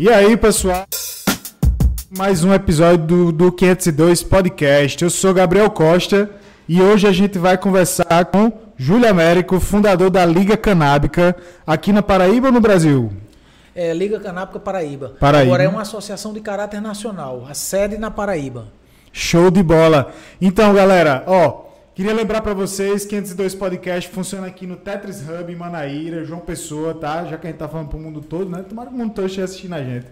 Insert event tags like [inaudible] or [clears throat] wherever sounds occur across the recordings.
E aí, pessoal? Mais um episódio do, do 502 Podcast. Eu sou Gabriel Costa e hoje a gente vai conversar com Júlio Américo, fundador da Liga Canábica, aqui na Paraíba ou no Brasil? É, Liga Canábica Paraíba. Paraíba. Agora é uma associação de caráter nacional. A sede na Paraíba. Show de bola. Então, galera, ó, queria lembrar para vocês que 502 Podcast funciona aqui no Tetris Hub em Manaíra, João Pessoa, tá? Já que a gente tá falando pro mundo todo, né? Tomara que o mundo todo esteja assistindo a gente.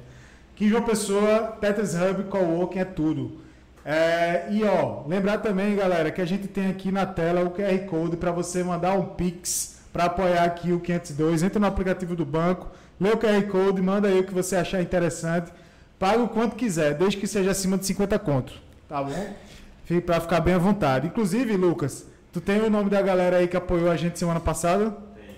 Aqui em João Pessoa, Tetris Hub, Coworking é tudo. É, e ó, lembrar também, galera, que a gente tem aqui na tela o QR Code para você mandar um Pix para apoiar aqui o 502. Entra no aplicativo do banco, lê o QR Code, manda aí o que você achar interessante. Paga o quanto quiser, desde que seja acima de 50 contos. Tá bom? Para ficar bem à vontade. Inclusive, Lucas, tu tem o nome da galera aí que apoiou a gente semana passada? Tem.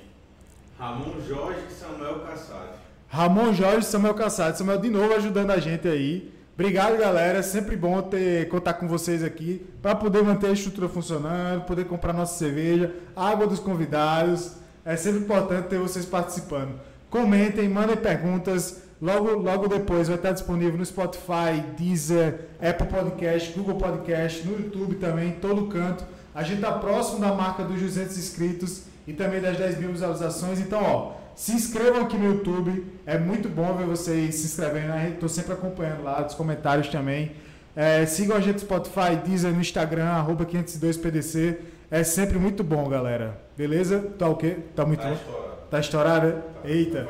Ramon Jorge e Samuel Cassati. Ramon Jorge e Samuel Cassado. Samuel de novo ajudando a gente aí. Obrigado, galera. É sempre bom ter contar com vocês aqui para poder manter a estrutura funcionando, poder comprar nossa cerveja, água dos convidados. É sempre importante ter vocês participando. Comentem, mandem perguntas. Logo, logo depois vai estar disponível no Spotify, Deezer, Apple Podcast, Google Podcast, no YouTube também, todo canto. A gente está próximo da marca dos 200 inscritos e também das 10 mil visualizações. Então, ó, se inscrevam aqui no YouTube. É muito bom ver vocês se inscrevendo. Né? Estou sempre acompanhando lá, dos comentários também. É, sigam a gente no Spotify, Deezer, no Instagram, arroba 502PDC. É sempre muito bom, galera. Beleza? Tá o quê? Tá muito Tá bom? estourado. Tá estourado? Eita.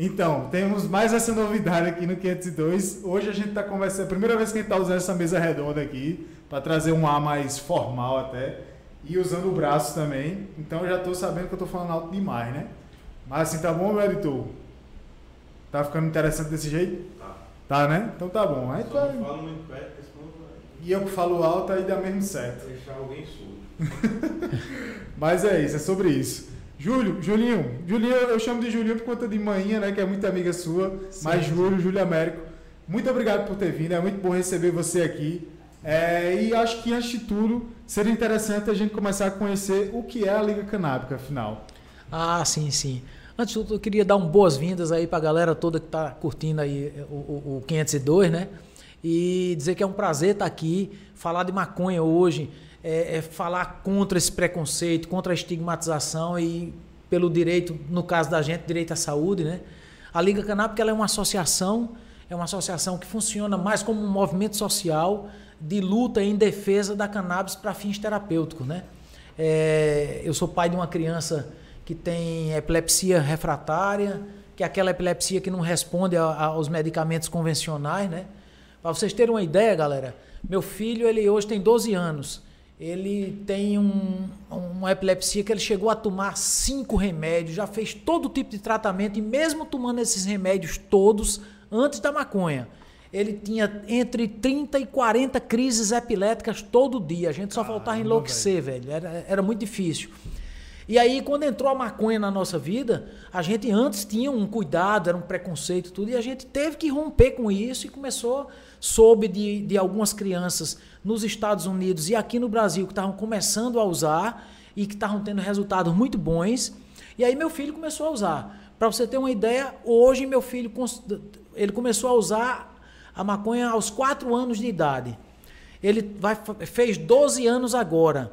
Então, temos mais essa novidade aqui no 502. Hoje a gente está conversando, é a primeira vez que a gente está usando essa mesa redonda aqui, para trazer um ar mais formal até, e usando o braço também. Então eu já estou sabendo que eu estou falando alto demais, né? Mas assim, tá bom, meu editor? Tá ficando interessante desse jeito? Tá. Tá, né? Então tá bom. Aí Só tá... não fala muito perto, porque senão vai E eu que falo alto, aí dá mesmo certo. deixar alguém surdo. [laughs] Mas é isso, é sobre isso. Júlio, Julinho, Julinho, eu chamo de Julinho por conta de manhã, né? Que é muito amiga sua. Sim, mas sim. Júlio, Júlio Américo, muito obrigado por ter vindo. É muito bom receber você aqui. É, e acho que antes de tudo seria interessante a gente começar a conhecer o que é a Liga Canábica, afinal. Ah, sim, sim. Antes de tudo, eu queria dar um boas-vindas aí para a galera toda que está curtindo aí o, o, o 502, né? E dizer que é um prazer estar aqui, falar de maconha hoje, é, é falar contra esse preconceito, contra a estigmatização e pelo direito, no caso da gente, direito à saúde, né? A Liga Canábica ela é uma associação, é uma associação que funciona mais como um movimento social de luta em defesa da cannabis para fins terapêuticos, né? É, eu sou pai de uma criança que tem epilepsia refratária, que é aquela epilepsia que não responde a- a- aos medicamentos convencionais, né? Para vocês terem uma ideia, galera, meu filho, ele hoje tem 12 anos. Ele tem um- uma epilepsia que ele chegou a tomar cinco remédios, já fez todo tipo de tratamento e mesmo tomando esses remédios todos antes da maconha, ele tinha entre 30 e 40 crises epiléticas todo dia. A gente só faltava Caramba, enlouquecer, velho. Era, era muito difícil. E aí, quando entrou a maconha na nossa vida, a gente antes tinha um cuidado, era um preconceito e tudo, e a gente teve que romper com isso e começou, soube de, de algumas crianças nos Estados Unidos e aqui no Brasil que estavam começando a usar e que estavam tendo resultados muito bons. E aí meu filho começou a usar. Para você ter uma ideia, hoje meu filho ele começou a usar a maconha aos 4 anos de idade. Ele vai, fez 12 anos agora.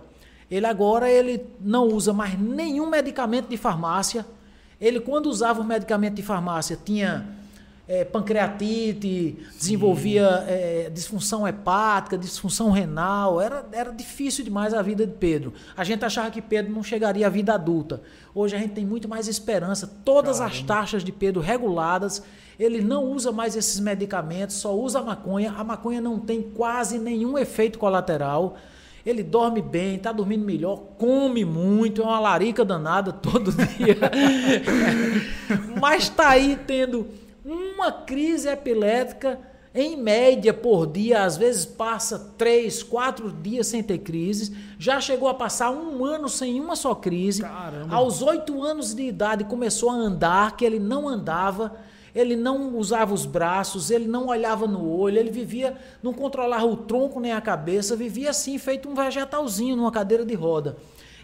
Ele agora ele não usa mais nenhum medicamento de farmácia. Ele, quando usava o medicamento de farmácia, tinha eh, pancreatite, desenvolvia eh, disfunção hepática, disfunção renal. Era, era difícil demais a vida de Pedro. A gente achava que Pedro não chegaria à vida adulta. Hoje a gente tem muito mais esperança. Todas as Caramba. taxas de Pedro reguladas. Ele não usa mais esses medicamentos, só usa a maconha. A maconha não tem quase nenhum efeito colateral. Ele dorme bem, está dormindo melhor, come muito, é uma larica danada todo dia. [laughs] Mas está aí tendo uma crise epilética em média por dia, às vezes passa três, quatro dias sem ter crises. Já chegou a passar um ano sem uma só crise. Caramba. Aos oito anos de idade começou a andar, que ele não andava. Ele não usava os braços, ele não olhava no olho, ele vivia, não controlava o tronco nem a cabeça, vivia assim, feito um vegetalzinho numa cadeira de roda.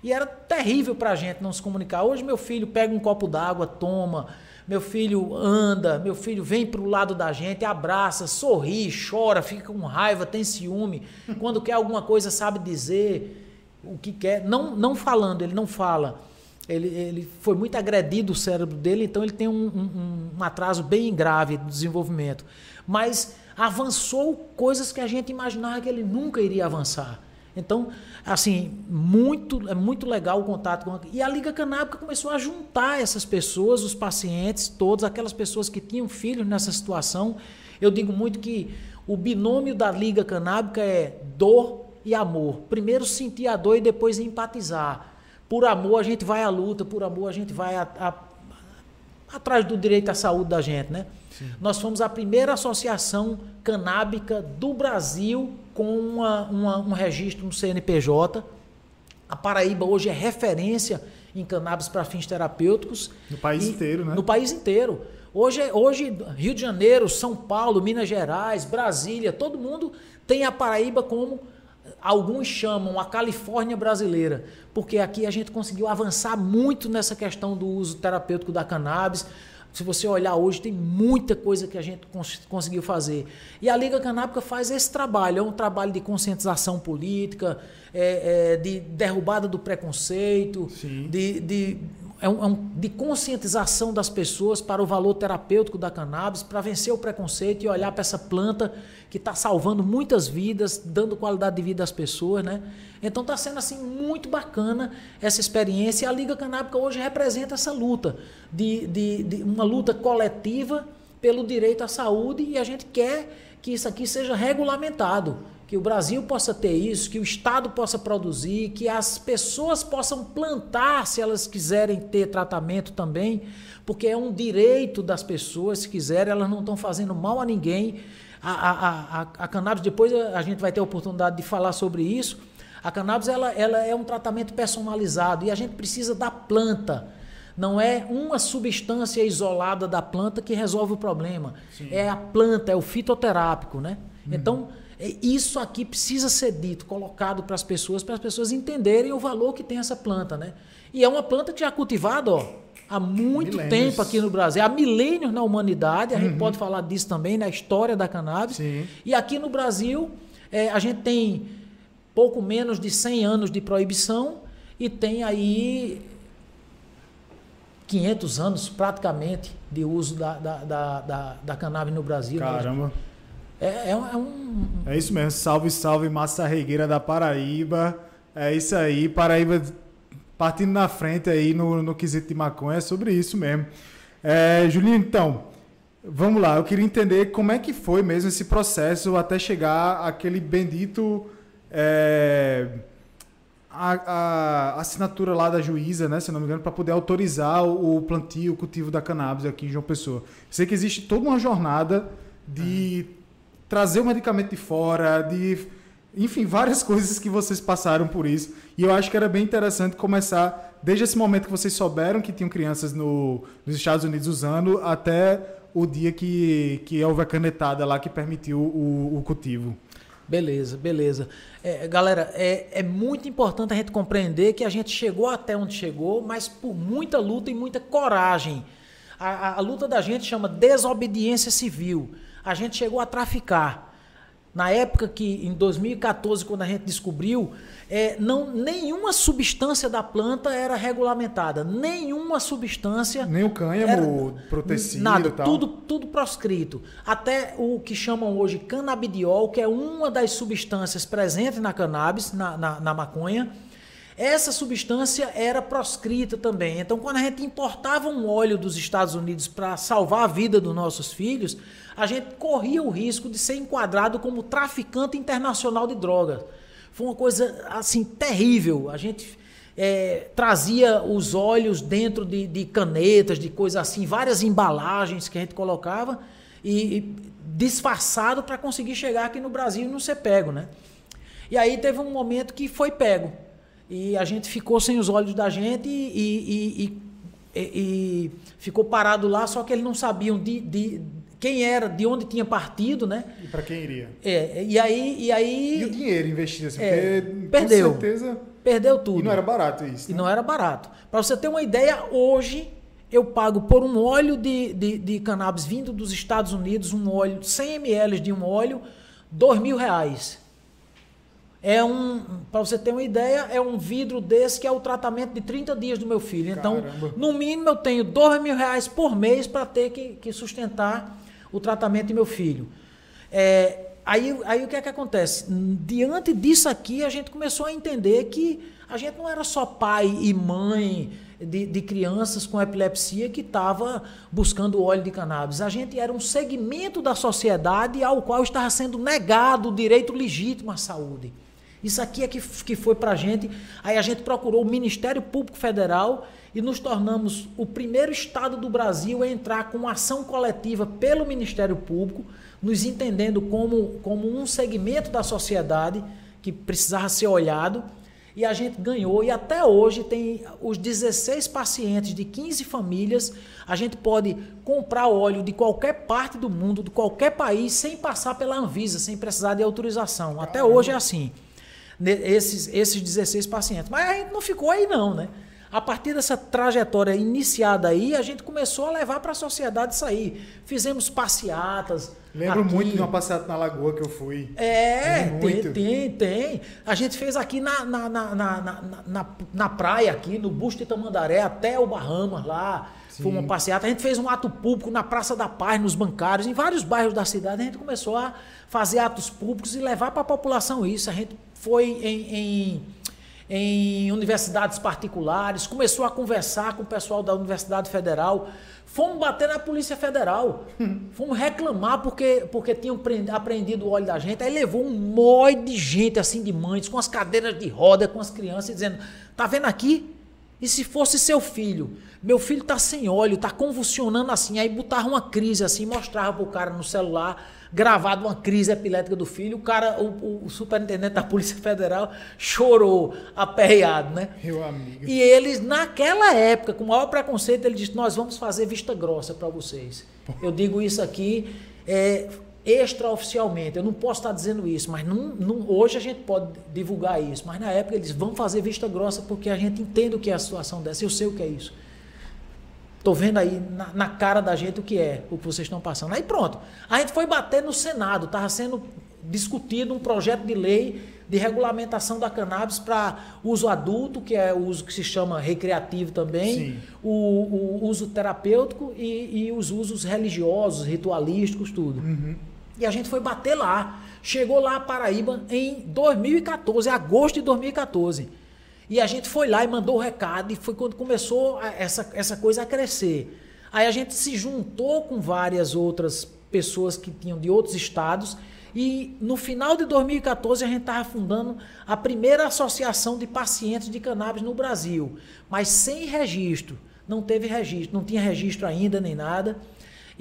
E era terrível para a gente não se comunicar. Hoje meu filho pega um copo d'água, toma, Meu filho anda, meu filho vem para o lado da gente, abraça, sorri, chora, fica com raiva, tem ciúme. Quando quer alguma coisa, sabe dizer o que quer. Não, não falando, ele não fala. Ele, ele foi muito agredido o cérebro dele, então ele tem um, um, um atraso bem grave do desenvolvimento. Mas avançou coisas que a gente imaginava que ele nunca iria avançar. Então, assim, muito é muito legal o contato com e a Liga Canábica começou a juntar essas pessoas, os pacientes, todas aquelas pessoas que tinham filhos nessa situação. Eu digo muito que o binômio da Liga Canábica é dor e amor. Primeiro sentir a dor e depois empatizar. Por amor a gente vai à luta, por amor a gente vai a, a, atrás do direito à saúde da gente, né? Sim. Nós fomos a primeira associação canábica do Brasil com uma, uma, um registro no CNPJ. A Paraíba hoje é referência em cannabis para fins terapêuticos. No país inteiro, né? No país inteiro. Hoje, hoje, Rio de Janeiro, São Paulo, Minas Gerais, Brasília, todo mundo tem a Paraíba como alguns chamam a Califórnia brasileira, porque aqui a gente conseguiu avançar muito nessa questão do uso terapêutico da cannabis. Se você olhar hoje, tem muita coisa que a gente cons conseguiu fazer. E a Liga Canábica faz esse trabalho, é um trabalho de conscientização política, é, é, de derrubada do preconceito, de, de é um, é um, de conscientização das pessoas para o valor terapêutico da cannabis, para vencer o preconceito e olhar para essa planta que está salvando muitas vidas, dando qualidade de vida às pessoas, né? Então está sendo assim muito bacana essa experiência. E a Liga Canábica hoje representa essa luta, de, de, de uma luta coletiva pelo direito à saúde e a gente quer que isso aqui seja regulamentado que o Brasil possa ter isso, que o Estado possa produzir, que as pessoas possam plantar se elas quiserem ter tratamento também, porque é um direito das pessoas, se quiserem, elas não estão fazendo mal a ninguém. A, a, a, a cannabis, depois a gente vai ter a oportunidade de falar sobre isso. A cannabis ela, ela é um tratamento personalizado e a gente precisa da planta. Não é uma substância isolada da planta que resolve o problema. Sim. É a planta, é o fitoterápico, né? Uhum. Então, isso aqui precisa ser dito, colocado para as pessoas, para as pessoas entenderem o valor que tem essa planta, né? E é uma planta que já é cultivada, ó, há muito milênios. tempo aqui no Brasil, há milênios na humanidade, a uhum. gente pode falar disso também na história da cannabis. Sim. E aqui no Brasil, é, a gente tem pouco menos de 100 anos de proibição e tem aí 500 anos praticamente de uso da, da, da, da, da cannabis no Brasil. Né? Caramba. Né? É, é, é, um. É isso mesmo. Salve, salve, massa regueira da Paraíba. É isso aí. Paraíba partindo na frente aí no, no quesito de maconha. É sobre isso mesmo. É, Julinho, então, vamos lá. Eu queria entender como é que foi mesmo esse processo até chegar aquele bendito. É, a, a, assinatura lá da juíza, né, se não me engano, para poder autorizar o, o plantio, o cultivo da cannabis aqui em João Pessoa. Sei que existe toda uma jornada de trazer o medicamento de fora, de enfim, várias [laughs] coisas que vocês passaram por isso. E eu acho que era bem interessante começar desde esse momento que vocês souberam que tinham crianças no, nos Estados Unidos usando até o dia que, que houve a canetada lá que permitiu o, o cultivo. Beleza, beleza. É, galera, é, é muito importante a gente compreender que a gente chegou até onde chegou, mas por muita luta e muita coragem. A, a, a luta da gente chama desobediência civil a gente chegou a traficar. Na época que, em 2014, quando a gente descobriu, é, não, nenhuma substância da planta era regulamentada. Nenhuma substância. Nem o cânhamo protecido nada, tal. Tudo, tudo proscrito. Até o que chamam hoje canabidiol, que é uma das substâncias presentes na cannabis, na, na, na maconha essa substância era proscrita também. Então, quando a gente importava um óleo dos Estados Unidos para salvar a vida dos nossos filhos, a gente corria o risco de ser enquadrado como traficante internacional de drogas. Foi uma coisa assim terrível. A gente é, trazia os óleos dentro de, de, canetas, de coisas assim, várias embalagens que a gente colocava e, e disfarçado para conseguir chegar aqui no Brasil e não ser pego, né? E aí teve um momento que foi pego. E a gente ficou sem os olhos da gente e, e, e, e ficou parado lá, só que eles não sabiam de, de, quem era, de onde tinha partido, né? E para quem iria. É, e aí... E, aí, e o dinheiro investido, assim, é, porque perdeu, com certeza... Perdeu tudo. E não era barato isso, né? E não era barato. Para você ter uma ideia, hoje eu pago por um óleo de, de, de cannabis vindo dos Estados Unidos, um óleo, 100 ml de um óleo, dois mil reais. É um, para você ter uma ideia, é um vidro desse que é o tratamento de 30 dias do meu filho. Então, Caramba. no mínimo, eu tenho dois mil reais por mês para ter que, que sustentar o tratamento de meu filho. É, aí, aí o que é que acontece? Diante disso aqui, a gente começou a entender que a gente não era só pai e mãe de, de crianças com epilepsia que estava buscando óleo de cannabis. A gente era um segmento da sociedade ao qual estava sendo negado o direito legítimo à saúde. Isso aqui é que, que foi para a gente. Aí a gente procurou o Ministério Público Federal e nos tornamos o primeiro estado do Brasil a entrar com ação coletiva pelo Ministério Público, nos entendendo como, como um segmento da sociedade que precisava ser olhado. E a gente ganhou, e até hoje tem os 16 pacientes de 15 famílias. A gente pode comprar óleo de qualquer parte do mundo, de qualquer país, sem passar pela Anvisa, sem precisar de autorização. Até hoje é assim esses, esses 16 pacientes. Mas a gente não ficou aí não, né? A partir dessa trajetória iniciada aí, a gente começou a levar para a sociedade isso aí. Fizemos passeatas. Lembro aqui. muito de uma passeata na lagoa que eu fui. É, tem, tem, tem. A gente fez aqui na, na, na, na, na, na, na praia, aqui, no Busto de Tamandaré, até o Bahamas lá. Sim. Foi uma passeata. A gente fez um ato público na Praça da Paz, nos bancários, em vários bairros da cidade. A gente começou a fazer atos públicos e levar para a população isso. A gente foi em, em, em universidades particulares, começou a conversar com o pessoal da Universidade Federal. Fomos bater na Polícia Federal. [laughs] Fomos reclamar porque, porque tinham apreendido o óleo da gente. Aí levou um monte de gente, assim, de mães, com as cadeiras de roda, com as crianças, dizendo: tá vendo aqui? E se fosse seu filho? Meu filho tá sem óleo, tá convulsionando assim. Aí botava uma crise assim, mostrava pro cara no celular, gravado uma crise epilética do filho. O cara, o, o- superintendente da Polícia Federal, chorou, aperreado, né? Meu amigo. E eles, naquela época, com o maior preconceito, ele disse: Nós vamos fazer vista grossa para vocês. Eu digo isso aqui é, extraoficialmente. Eu não posso estar dizendo isso, mas não, não- hoje a gente pode divulgar isso. Mas na época eles vão fazer vista grossa porque a gente entende o que é a situação dessa. Eu sei o que é isso. Tô vendo aí na, na cara da gente o que é, o que vocês estão passando. Aí pronto. A gente foi bater no Senado, estava sendo discutido um projeto de lei de regulamentação da cannabis para uso adulto, que é o uso que se chama recreativo também, o, o uso terapêutico e, e os usos religiosos, ritualísticos, tudo. E a gente foi bater lá. Chegou lá a Paraíba em 2014, agosto de 2014. E a gente foi lá e mandou o recado, e foi quando começou a- essa, essa coisa a crescer. Aí a gente se juntou com várias outras pessoas que tinham de outros estados, e no final de 2014 a gente estava fundando a primeira associação de pacientes de cannabis no Brasil, mas sem registro. Não teve registro, não tinha registro ainda nem nada.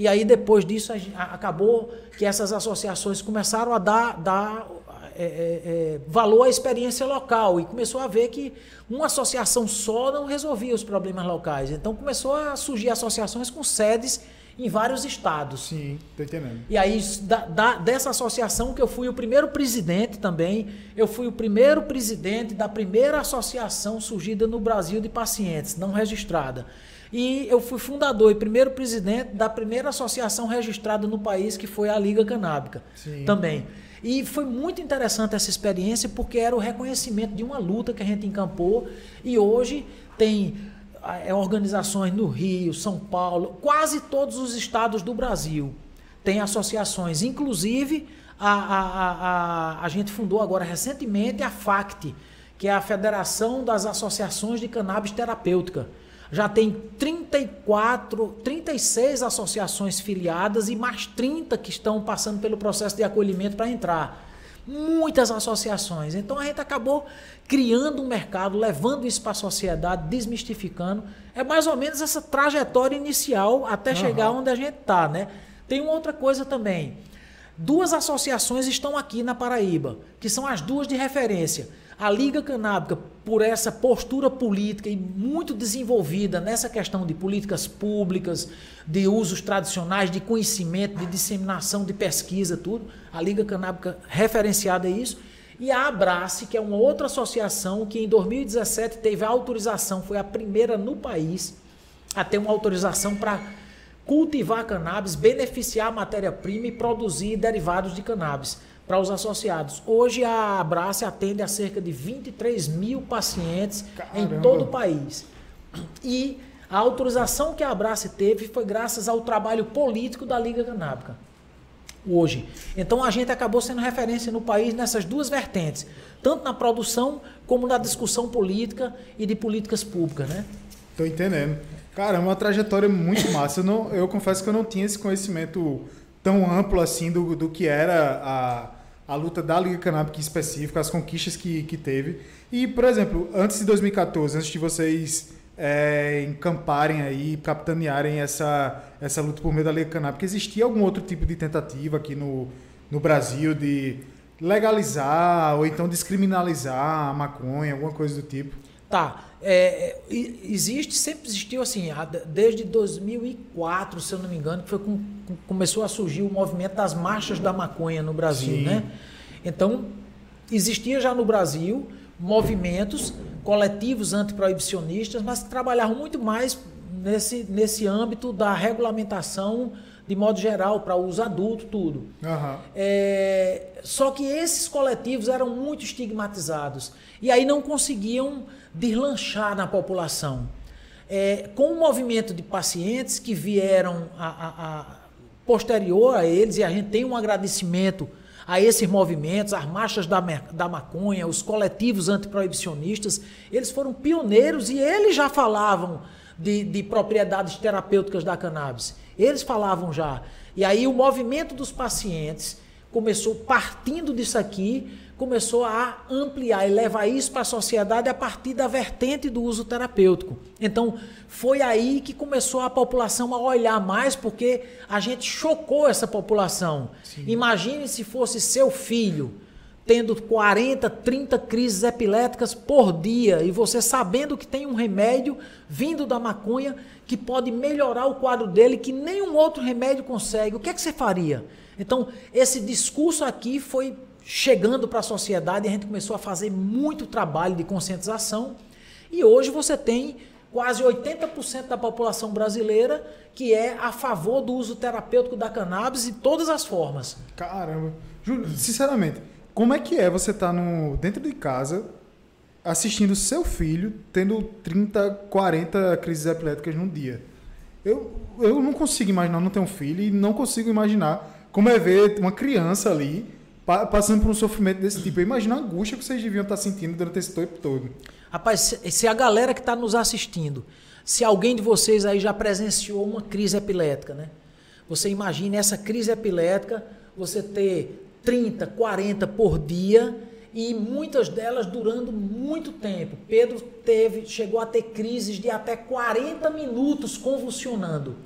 E aí, depois disso, a acabou que essas associações começaram a dar, dar é, é, é, valor à experiência local e começou a ver que uma associação só não resolvia os problemas locais. Então, começou a surgir associações com sedes em vários estados. Sim, tô entendendo. E aí, da, da- dessa associação, que eu fui o primeiro presidente também, eu fui o primeiro presidente da primeira associação surgida no Brasil de pacientes, não registrada. E eu fui fundador e primeiro presidente da primeira associação registrada no país, que foi a Liga Canábica Sim. também. E foi muito interessante essa experiência, porque era o reconhecimento de uma luta que a gente encampou, e hoje tem é, organizações no Rio, São Paulo, quase todos os estados do Brasil têm associações. Inclusive, a, a, a, a, a gente fundou agora recentemente a FACT, que é a Federação das Associações de Cannabis Terapêutica. Já tem 34, 36 associações filiadas e mais 30 que estão passando pelo processo de acolhimento para entrar. Muitas associações. Então a gente acabou criando um mercado, levando isso para a sociedade, desmistificando. É mais ou menos essa trajetória inicial até chegar onde a gente está, né? Tem uma outra coisa também. Duas associações estão aqui na Paraíba, que são as duas de referência. A Liga Canábica, por essa postura política e muito desenvolvida nessa questão de políticas públicas, de usos tradicionais, de conhecimento, de disseminação, de pesquisa, tudo. A Liga Canábica referenciada é isso. E a Abrace, que é uma outra associação que em 2017 teve a autorização, foi a primeira no país, a ter uma autorização para cultivar cannabis, beneficiar a matéria-prima e produzir derivados de cannabis para os associados. Hoje a Abrace atende a cerca de 23 mil pacientes Caramba. em todo o país. E a autorização que a Abrace teve foi graças ao trabalho político da Liga Canábica. Hoje. Então a gente acabou sendo referência no país nessas duas vertentes, tanto na produção como na discussão política e de políticas públicas, né? Tô entendendo. Cara, é uma trajetória muito massa. Eu, não, eu confesso que eu não tinha esse conhecimento tão amplo assim do, do que era a, a luta da Liga Canábica específica, as conquistas que, que teve. E, por exemplo, antes de 2014, antes de vocês é, encamparem aí, capitanearem essa, essa luta por meio da Liga Canábica, existia algum outro tipo de tentativa aqui no, no Brasil de legalizar ou então descriminalizar a maconha, alguma coisa do tipo? Tá. É, é existe, sempre existiu assim, desde 2004, se eu não me engano, que foi com, começou a surgir o movimento das marchas da maconha no Brasil, Sim. né? Então, existia já no Brasil movimentos coletivos antiproibicionistas, mas que trabalhavam muito mais nesse, nesse âmbito da regulamentação de modo geral, para uso adulto, tudo. Uhum. É, só que esses coletivos eram muito estigmatizados e aí não conseguiam deslanchar na população. É, com o movimento de pacientes que vieram a, a, a, posterior a eles, e a gente tem um agradecimento a esses movimentos, as marchas da, da maconha, os coletivos antiproibicionistas, eles foram pioneiros e eles já falavam de, de propriedades terapêuticas da cannabis. Eles falavam já. E aí o movimento dos pacientes começou partindo disso aqui, começou a ampliar e levar isso para a sociedade a partir da vertente do uso terapêutico. Então, foi aí que começou a população a olhar mais, porque a gente chocou essa população. Sim. Imagine se fosse seu filho tendo 40, 30 crises epiléticas por dia e você sabendo que tem um remédio vindo da maconha que pode melhorar o quadro dele que nenhum outro remédio consegue. O que é que você faria? Então, esse discurso aqui foi chegando para a sociedade, a gente começou a fazer muito trabalho de conscientização e hoje você tem quase 80% da população brasileira que é a favor do uso terapêutico da cannabis de todas as formas. Caramba. Júlio, sinceramente, como é que é você estar tá no, dentro de casa assistindo seu filho tendo 30, 40 crises epiléticas num dia? Eu, eu não consigo imaginar, não tenho um filho e não consigo imaginar como é ver uma criança ali passando por um sofrimento desse tipo. Imagina a angústia que vocês deviam estar sentindo durante esse tempo todo. Rapaz, se, a galera que está nos assistindo, se alguém de vocês aí já presenciou uma crise epilética, né? Você imagine essa crise epilética, você ter 30, 40 por dia e muitas delas durando muito tempo. Pedro teve, chegou a ter crises de até 40 minutos convulsionando.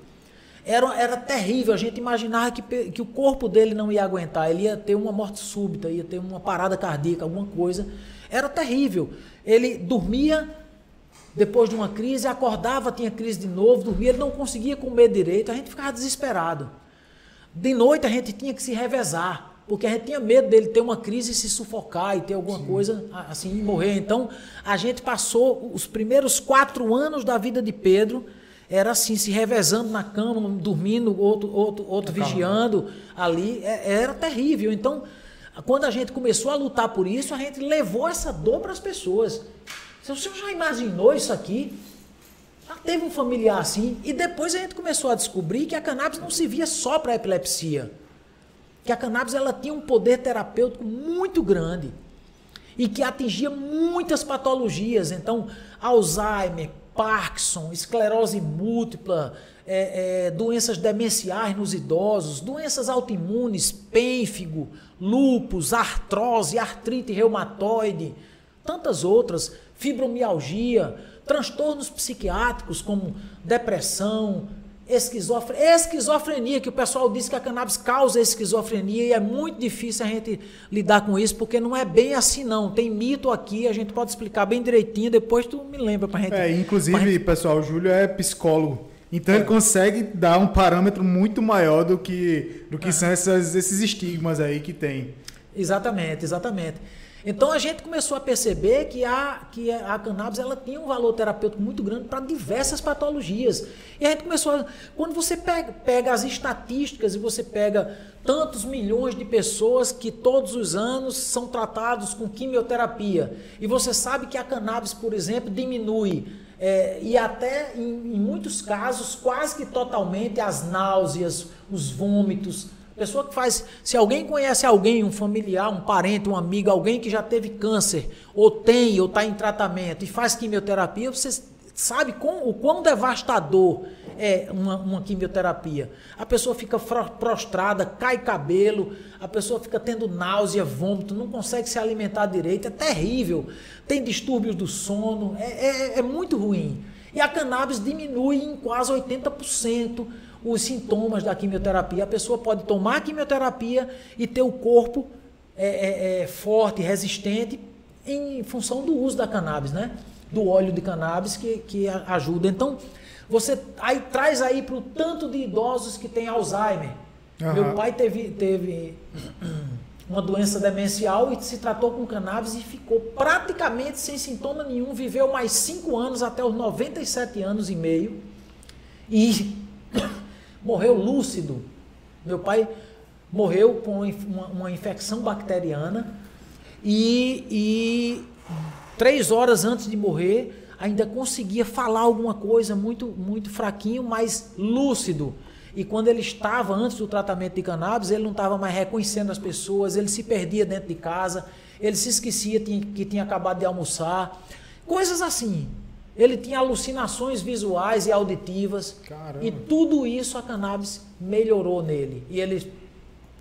Era, era terrível, a gente imaginava que, que o corpo dele não ia aguentar, ele ia ter uma morte súbita, ia ter uma parada cardíaca, alguma coisa. Era terrível. Ele dormia depois de uma crise, acordava, tinha crise de novo, dormia, ele não conseguia comer direito, a gente ficava desesperado. De noite a gente tinha que se revezar, porque a gente tinha medo dele ter uma crise e se sufocar e ter alguma Sim. coisa assim e morrer. Então a gente passou os primeiros quatro anos da vida de Pedro era assim, se revezando na cama, dormindo, outro, outro, outro vigiando ali. É, era terrível. Então, quando a gente começou a lutar por isso, a gente levou essa dor para as pessoas. O senhor já imaginou isso aqui? Já teve um familiar assim? E depois a gente começou a descobrir que a cannabis não se via só para epilepsia. Que a cannabis ela tinha um poder terapêutico muito grande e que atingia muitas patologias. Então, Alzheimer, Parkinson, esclerose múltipla, é, é, doenças demenciais nos idosos, doenças autoimunes, pênfigo, lúpus, artrose, artrite reumatoide, tantas outras, fibromialgia, transtornos psiquiátricos como depressão, esquizofrenia, esquizofrenia, que o pessoal diz que a cannabis causa esquizofrenia e é muito difícil a gente lidar com isso, porque não é bem assim não. Tem mito aqui, a gente pode explicar bem direitinho, depois tu me lembra pra gente. É, inclusive, gente... pessoal, o Júlio é psicólogo. Então é. ele consegue dar um parâmetro muito maior do que, do que é. são essas, esses estigmas aí que tem. Exatamente, exatamente. Então a gente começou a perceber que a, que a cannabis ela tinha um valor terapêutico muito grande para diversas patologias. E a gente começou a, Quando você pega, pega as estatísticas e você pega tantos milhões de pessoas que todos os anos são tratados com quimioterapia, e você sabe que a cannabis, por exemplo, diminui é, e até em, em muitos casos quase que totalmente as náuseas, os vômitos, Pessoa que faz. Se alguém conhece alguém, um familiar, um parente, um amigo, alguém que já teve câncer, ou tem, ou está em tratamento, e faz quimioterapia, você sabe com, o quão devastador é uma, uma, quimioterapia. A pessoa fica prostrada, cai cabelo, a pessoa fica tendo náusea, vômito, não consegue se alimentar direito, é terrível. Tem distúrbios do sono, é, é, é muito ruim. E a cannabis diminui em quase 80% os sintomas da quimioterapia. A pessoa pode tomar quimioterapia e ter o corpo é, é, é, forte, resistente, em função do uso da cannabis, né? Do óleo de cannabis que, que ajuda. Então, você aí traz aí para o tanto de idosos que tem Alzheimer. Uhum. Meu pai teve, teve uma doença demencial e se tratou com cannabis e ficou praticamente sem sintoma nenhum. Viveu mais cinco anos até os 97 anos e meio. E morreu lúcido. Meu pai morreu com uma, uma infecção bacteriana e, e, três horas antes de morrer ainda conseguia falar alguma coisa muito, muito fraquinho, mas lúcido. E quando ele estava antes do tratamento de cannabis, ele não estava mais reconhecendo as pessoas, ele se perdia dentro de casa, ele se esquecia que tinha acabado de almoçar. Coisas assim. Ele tinha alucinações visuais e auditivas. Caramba. E tudo isso a cannabis melhorou nele. E ele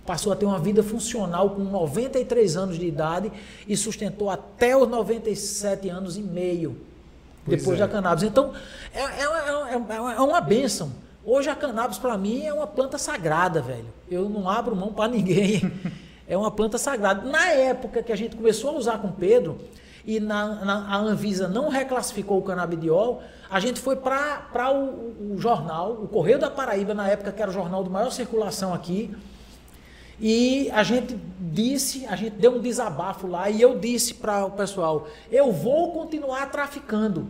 passou a ter uma vida funcional com 93 anos de idade e sustentou até os 97 anos e meio pois depois é. da cannabis. Então, é, é, é, é uma benção. Hoje a cannabis para mim é uma planta sagrada, velho. Eu não abro mão para ninguém. [laughs] é uma planta sagrada. Na época que a gente começou a usar com Pedro, e na, na, a Anvisa não reclassificou o canabidiol, a gente foi para o, o, jornal, o Correio da Paraíba, na época que era o jornal de maior circulação aqui, e a gente disse, a gente deu um desabafo lá, e eu disse para o pessoal: eu vou continuar traficando,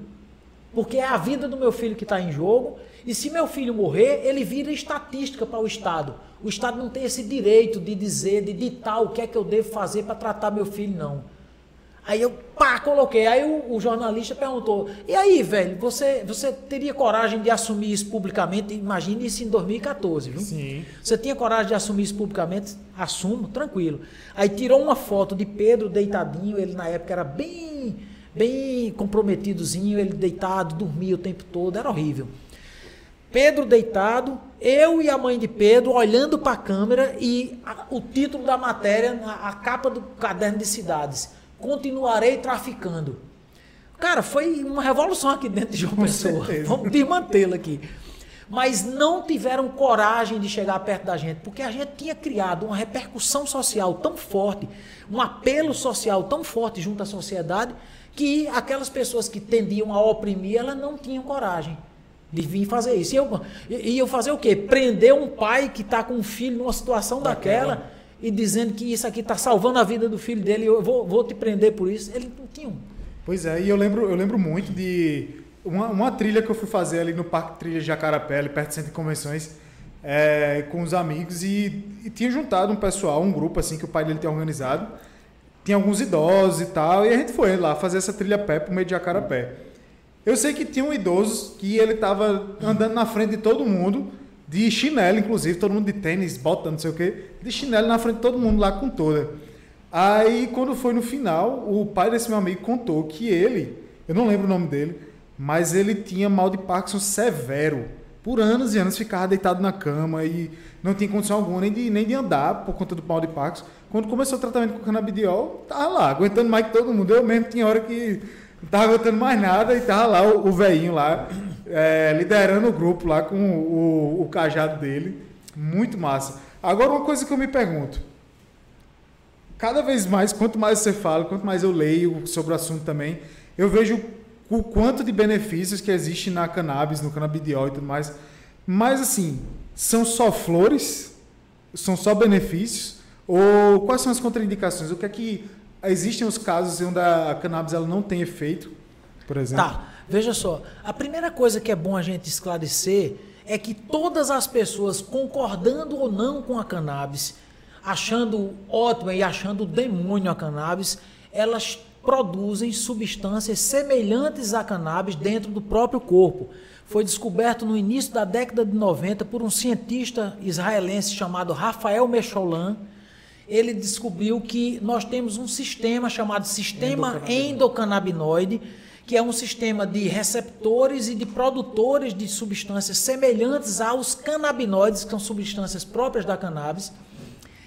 porque é a vida do meu filho que está em jogo, e se meu filho morrer, ele vira estatística para o Estado. O Estado não tem esse direito de dizer, de ditar o que é que eu devo fazer para tratar meu filho, não. Aí eu, pá, coloquei. Aí o, o, jornalista perguntou: E aí, velho, você, você teria coragem de assumir isso publicamente? Imagine isso em 2014, viu? Sim. Você tinha coragem de assumir isso publicamente? Assumo, tranquilo. Aí tirou uma foto de Pedro deitadinho. Ele na época era bem, bem comprometidozinho. Ele deitado, dormia o tempo todo, era horrível. Pedro deitado, eu e a mãe de Pedro olhando para a câmera e a, o título da matéria, a, a capa do caderno de cidades continuarei traficando. Cara, foi uma revolução aqui dentro de João Pessoa. Vamos desmantê-la aqui. Mas não tiveram coragem de chegar perto da gente, porque a gente tinha criado uma repercussão social tão forte, um apelo social tão forte junto à sociedade, que aquelas pessoas que tendiam a oprimir, elas não tinham coragem de vir fazer isso. E eu, e eu fazer o quê? Prender um pai que está com um filho numa situação daquela, daquela e dizendo que isso aqui está salvando a vida do filho dele, eu vou, vou te prender por isso. Ele não tinha um. Pois é, e eu lembro, eu lembro muito de uma, uma trilha que eu fui fazer ali no Parque Trilha de Jacarapé, ali perto do Centro de Convenções, é, com os amigos, e, e, tinha juntado um pessoal, um grupo assim que o pai dele tinha organizado. Tinha alguns idosos e tal, e a gente foi lá fazer essa trilha pé pro meio de Jacarapé. Eu sei que tinha um idoso que ele estava andando na frente de todo mundo, de chinelo, inclusive, todo mundo de tênis, bota, não sei o quê, de chinelo na frente de todo mundo lá com toda. Aí, quando foi no final, o pai desse meu amigo contou que ele, eu não lembro o nome dele, mas ele tinha mal de Parkinson severo. Por anos e anos ficava deitado na cama e não tinha condição alguma nem de, nem de andar por conta do mal de Parkinson. Quando começou o tratamento com canabidiol, tava lá, aguentando mais que todo mundo. Eu mesmo tinha hora que não tava aguentando mais nada e tava lá o, o velhinho lá é, liderando o grupo lá com o, o, cajado dele. Muito massa. Agora, uma coisa que eu me pergunto. Cada vez mais, quanto mais você fala, quanto mais eu leio sobre o assunto também, eu vejo o quanto de benefícios que existe na cannabis, no canabidiol e tudo mais. Mas, assim, são só flores? São só benefícios? Ou quais são as contraindicações? O que é que existem os casos onde a cannabis ela não tem efeito, por exemplo? Tá, veja só. A primeira coisa que é bom a gente esclarecer é que todas as pessoas concordando ou não com a cannabis, achando ótimo e achando demônio a cannabis, elas produzem substâncias semelhantes à cannabis dentro do próprio corpo. Foi descoberto no início da década de 90 por um cientista israelense chamado Rafael Mecholan. Ele descobriu que nós temos um sistema chamado sistema endocannabinoide, que é um sistema de receptores e de produtores de substâncias semelhantes aos canabinoides, que são substâncias próprias da cannabis.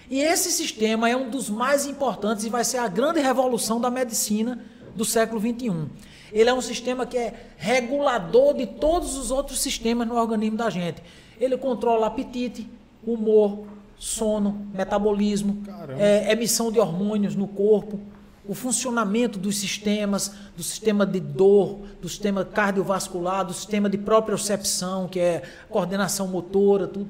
E esse sistema é um dos mais importantes e vai ser a grande revolução da medicina do século 21. Ele é um sistema que é regulador de todos os outros sistemas no organismo da gente. Ele controla apetite, humor, sono, metabolismo, é, emissão de hormônios no corpo, o funcionamento dos sistemas, do sistema de dor, do sistema cardiovascular, do sistema de propriocepção, que é coordenação motora, tudo.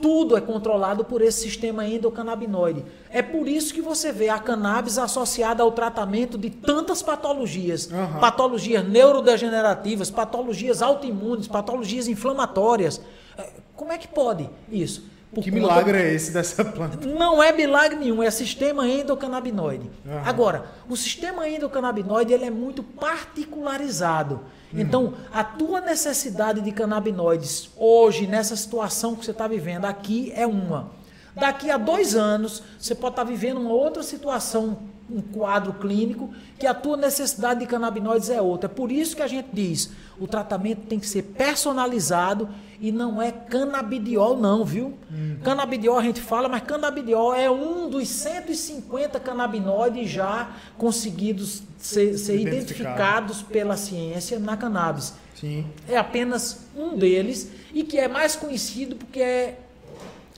Tudo é controlado por esse sistema endocannabinoide. É por isso que você vê a cannabis associada ao tratamento de tantas patologias. Uhum. Patologias neurodegenerativas, patologias autoimunes, patologias inflamatórias. É, como é que pode isso? Por que milagre é esse dessa planta? Não é milagre nenhum, é sistema endocannabinoide. Uhum. Agora, o sistema endocannabinoide ele é muito particularizado. Uhum. Então, a tua necessidade de canabinoides hoje, nessa situação que você está vivendo aqui, é uma. Daqui a dois anos, você pode estar tá vivendo uma outra situação, um quadro clínico, que a tua necessidade de canabinoides é outra. É por isso que a gente diz, o tratamento tem que ser personalizado e não é canabidiol não, viu? Uhum. Canabidiol a gente fala, mas canabidiol é um dos 150 canabinoides já conseguidos ser, ser identificados pela ciência na cannabis. Sim. É apenas um deles e que é mais conhecido porque é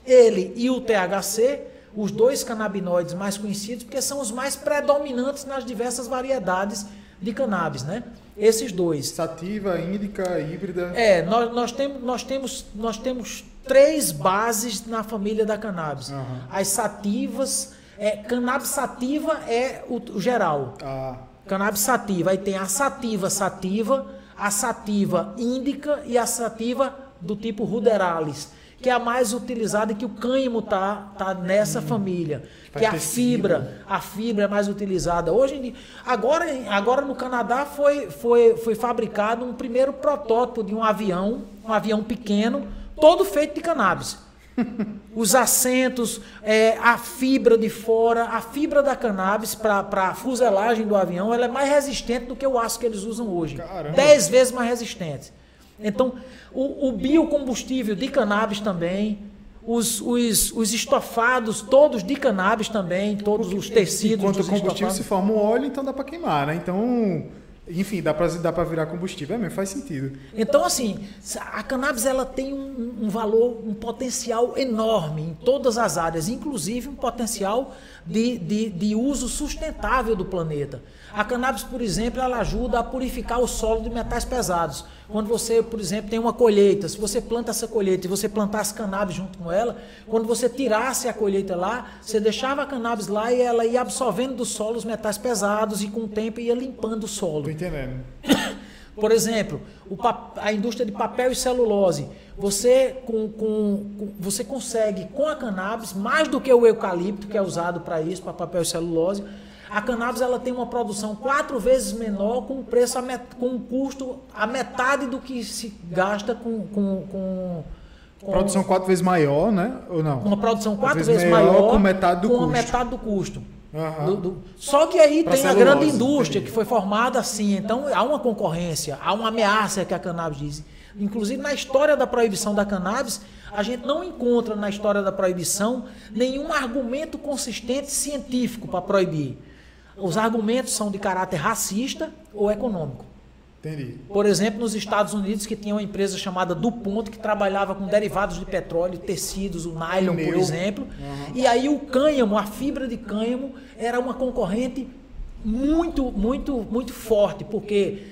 ele e o THC, os dois canabinoides mais conhecidos, porque são os mais predominantes nas diversas variedades de cannabis, né? Esses dois. Sativa, índica, híbrida. É, nós, nós, temos, nós, temos, nós temos três bases na família da cannabis. Uhum. As sativas, é, cannabis sativa é o, o geral. Ah. Cannabis sativa. Aí tem a sativa sativa, a sativa índica e a sativa do tipo ruderalis que é a mais utilizada e que o cânhamo tá, tá nessa hum, família. Que é a fibra, a fibra é mais utilizada. Hoje, agora, agora no Canadá foi, foi, foi fabricado um primeiro protótipo de um avião, um avião pequeno, todo feito de cannabis. [laughs] Os assentos, é, a fibra de fora, a fibra da cannabis para a fuselagem do avião, ela é mais resistente do que o aço que eles usam hoje. Caramba. Dez vezes mais resistente. Então, o, o biocombustível de cannabis também, os, os, os estofados todos de cannabis também, todos os tecidos. Enquanto o combustível estofados. se forma um óleo, então dá para queimar, né? Então, enfim, dá para dá virar combustível, é mesmo, faz sentido. Então, assim, a cannabis ela tem um, um, valor, um potencial enorme em todas as áreas, inclusive um potencial de, de, de uso sustentável do planeta. A cannabis, por exemplo, ela ajuda a purificar o solo de metais pesados. Quando você, por exemplo, tem uma colheita, se você planta essa colheita e você plantasse cannabis junto com ela, quando você tirasse a colheita lá, você deixava a cannabis lá e ela ia absorvendo do solo os metais pesados e com o tempo ia limpando o solo. Estou entendendo. [coughs] Por exemplo, a indústria de papel e celulose. Você, com, com, com, você consegue, com a cannabis, mais do que o eucalipto, que é usado para isso, para papel e celulose, a cannabis ela tem uma produção quatro vezes menor com preço met, com um custo a metade do que se gasta com, com, com com, produção quatro vezes maior, né? Ou não? Uma produção quatro, quatro vezes, maior, maior, com metade do com custo. metade do custo. Uhum. Do, do... Só que aí pra tem a grande indústria que foi formada assim. Então há uma concorrência, há uma ameaça que a cannabis diz. Inclusive na história da proibição da cannabis, a gente não encontra na história da proibição nenhum argumento consistente científico para proibir. Os argumentos são de caráter racista ou econômico. Entendi. Por exemplo, nos Estados Unidos, que tinha uma empresa chamada DuPont, que trabalhava com derivados de petróleo, tecidos, o nylon, por exemplo. Uhum. E aí o cânhamo, a fibra de cânhamo, era uma concorrente muito, muito, muito forte, porque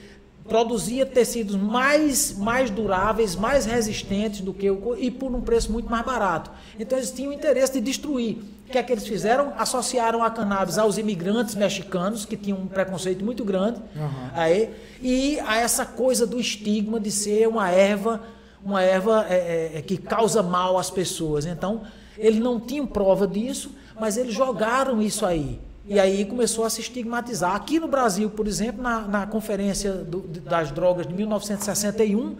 produzia tecidos mais, mais duráveis, mais resistentes do que o e por um preço muito mais barato. Então eles tinham interesse de destruir. O que é que eles fizeram? Associaram a cannabis aos imigrantes mexicanos, que tinham um preconceito muito grande, uhum. aí, e a essa coisa do estigma de ser uma erva, uma erva é, é, é, que causa mal às pessoas. Então, eles não tinham prova disso, mas eles jogaram isso aí. E aí começou a se estigmatizar. Aqui no Brasil, por exemplo, na, na Conferência do, das Drogas de 1961,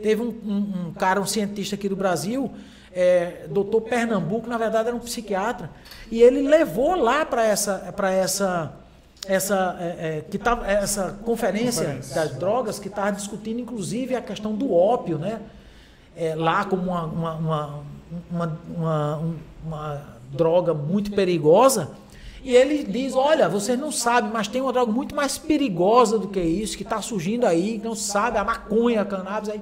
teve um, um, um, cara, um cientista aqui do Brasil, é, doutor Pernambuco, na verdade era um psiquiatra, e ele levou lá para essa, para essa, essa, é, é, que tava, essa conferência, conferência. das drogas que estava discutindo, inclusive, a questão do ópio, né? É, lá como uma, uma, uma, uma, uma, uma droga muito perigosa. E ele diz: Olha, vocês não sabem, mas tem uma droga muito mais perigosa do que isso, que está surgindo aí, não sabe, a maconha, a cannabis. Aí,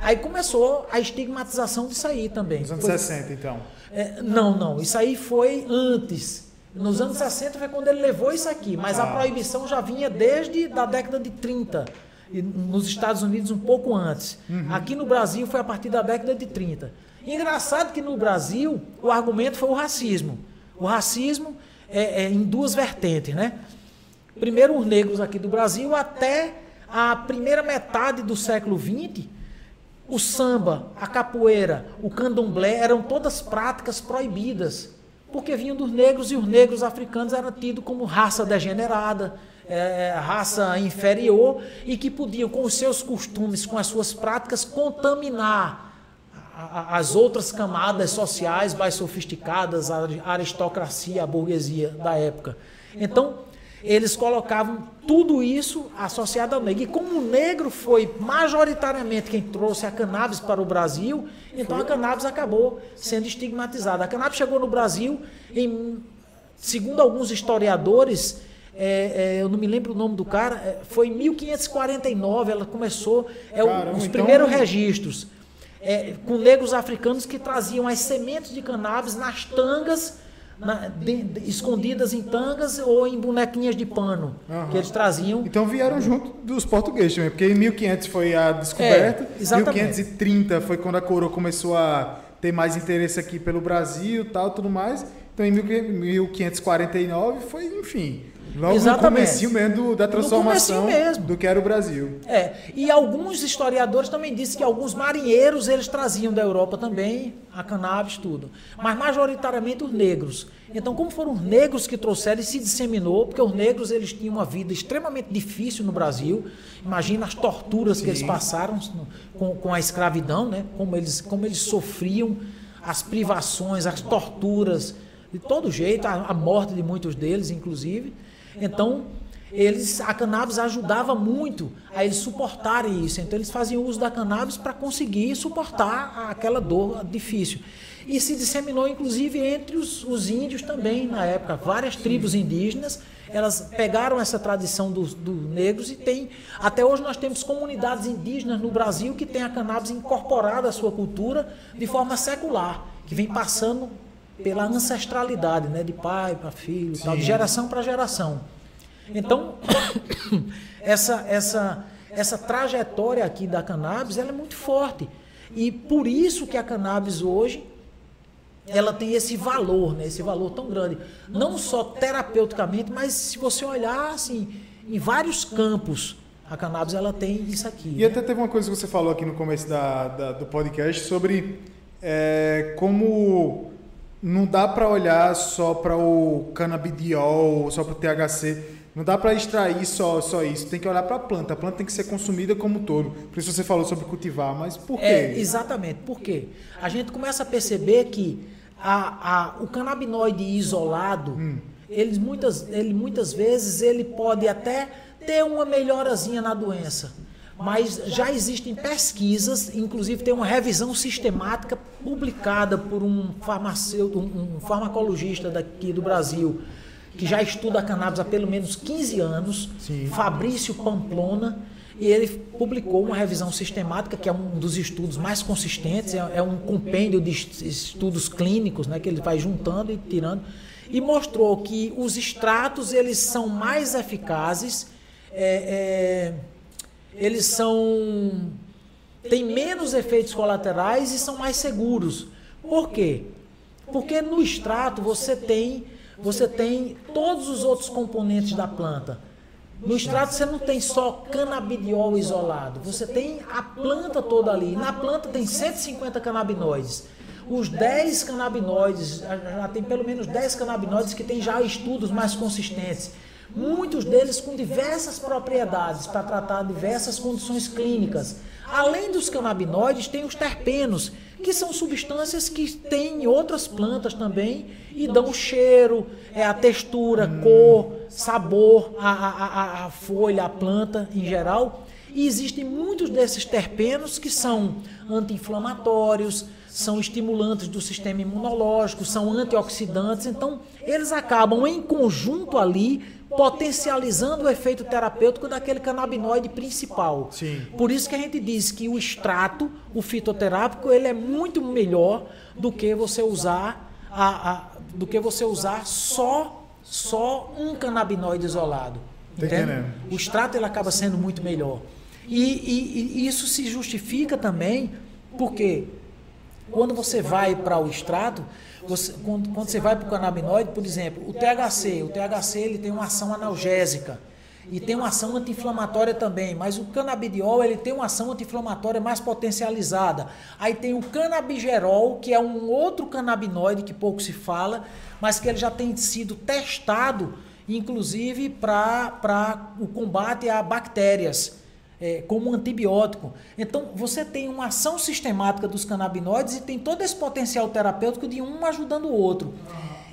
aí começou a estigmatização disso aí também. Nos anos foi, 60, então? É, não, não. Isso aí foi antes. Nos anos 60 foi quando ele levou isso aqui, mas ah. a proibição já vinha desde a década de 30. E nos Estados Unidos um pouco antes. Uhum. Aqui no Brasil foi a partir da década de 30. Engraçado que no Brasil o argumento foi o racismo. O racismo é, é, em duas vertentes, né? Primeiro, os negros aqui do Brasil, até a primeira metade do século XX, o samba, a capoeira, o candomblé eram todas práticas proibidas, porque vinham dos negros e os negros africanos eram tidos como raça degenerada, é, raça inferior e que podiam, com os seus costumes, com as suas práticas, contaminar as outras camadas sociais mais sofisticadas, a aristocracia, a burguesia da época. Então, eles colocavam tudo isso associado ao negro. E como o negro foi majoritariamente quem trouxe a cannabis para o Brasil, então a cannabis acabou sendo estigmatizada. A cannabis chegou no Brasil em, segundo alguns historiadores, é, é, eu não me lembro o nome do cara, é, foi em 1549, ela começou, é, Caramba, os então primeiros então... registros é, com negros africanos que traziam as sementes de cannabis nas tangas, na, de, de, escondidas em tangas ou em bonequinhas de pano uhum. que eles traziam. Então vieram junto dos portugueses também, porque em 1500 foi a descoberta, é, 1530 foi quando a coroa começou a ter mais interesse aqui pelo Brasil, tal, tudo mais. Então em 1549 foi, enfim, Logo Exatamente. no mesmo da transformação mesmo. do que era o Brasil. É, e alguns historiadores também dizem que alguns marinheiros eles traziam da Europa também a cannabis, tudo. Mas majoritariamente os negros. Então, como foram os negros que trouxeram e se disseminou, porque os negros eles tinham uma vida extremamente difícil no Brasil. Imagina as torturas Sim. que eles passaram com, com a escravidão, né? como, eles, como eles sofriam, as privações, as torturas, de todo jeito, a, a morte de muitos deles, inclusive. Então, eles, a cannabis ajudava muito a eles suportarem isso. Então, eles faziam uso da cannabis para conseguir suportar aquela dor difícil. E se disseminou, inclusive, entre os, os índios também, na época. Várias tribos indígenas, elas pegaram essa tradição dos do negros e tem... Até hoje nós temos comunidades indígenas no Brasil que têm a cannabis incorporada à sua cultura de forma secular, que vem passando pela ancestralidade, né, de pai para filho, tal, de geração para geração. Então, [coughs] essa, essa, essa trajetória aqui da cannabis ela é muito forte. E por isso que a cannabis hoje ela tem esse valor, né, esse valor tão grande. Não só terapeuticamente, mas se você olhar assim, em vários campos, a cannabis ela tem isso aqui. E né? até teve uma coisa que você falou aqui no começo da, da do podcast sobre é, como não dá para olhar só para o canabidiol, só para o THC. Não dá para extrair só, só isso. Tem que olhar para a planta. A planta tem que ser consumida como um todo. Por isso você falou sobre cultivar, mas por quê? É, exatamente. Por quê? A gente começa a perceber que a, a, o canabinoide isolado, hum. ele, muitas, ele muitas vezes ele pode até ter uma melhorazinha na doença mas já existem pesquisas, inclusive tem uma revisão sistemática publicada por um farmacêutico, um farmacologista daqui do Brasil, que já estuda a cannabis há pelo menos 15 anos, Sim. Fabrício Pamplona, e ele publicou uma revisão sistemática, que é um dos estudos mais consistentes, é, é um compêndio de estudos clínicos, né, que ele vai juntando e tirando, e mostrou que os extratos eles são mais eficazes é, é, eles são têm menos efeitos colaterais e são mais seguros. Por quê? Porque no extrato você tem você tem todos os outros componentes da planta. No extrato você não tem só canabidiol isolado, você tem a planta toda ali. Na planta tem 150 canabinoides. Os 10 canabinoides, já tem pelo menos 10 canabinoides que tem já estudos mais consistentes. Muitos deles com diversas propriedades para tratar diversas condições clínicas. Além dos canabinoides, tem os terpenos, que são substâncias que tem em outras plantas também e dão cheiro, é, a textura, cor, sabor, a, a, a folha, a planta em geral. E existem muitos desses terpenos que são anti-inflamatórios, são estimulantes do sistema imunológico, são antioxidantes. Então, eles acabam em conjunto ali potencializando o efeito terapêutico daquele canabinoide principal. Sim. Por isso que a gente diz que o extrato, o fitoterápico, ele é muito melhor do que você usar a, a do que você usar só só um canabinoide isolado. Entende? O extrato ele acaba sendo muito melhor. E, e, e isso se justifica também porque quando você vai para o extrato, você, quando, quando, você vai para o canabinoide, por exemplo, o THC, o THC ele tem uma ação analgésica e tem uma ação anti-inflamatória também, mas o canabidiol ele tem uma ação anti-inflamatória mais potencializada. Aí tem o canabigerol, que é um outro canabinoide que pouco se fala, mas que ele já tem sido testado, inclusive para o combate a bactérias. É, como antibiótico. Então, você tem uma ação sistemática dos canabinoides e tem todo esse potencial terapêutico de um ajudando o outro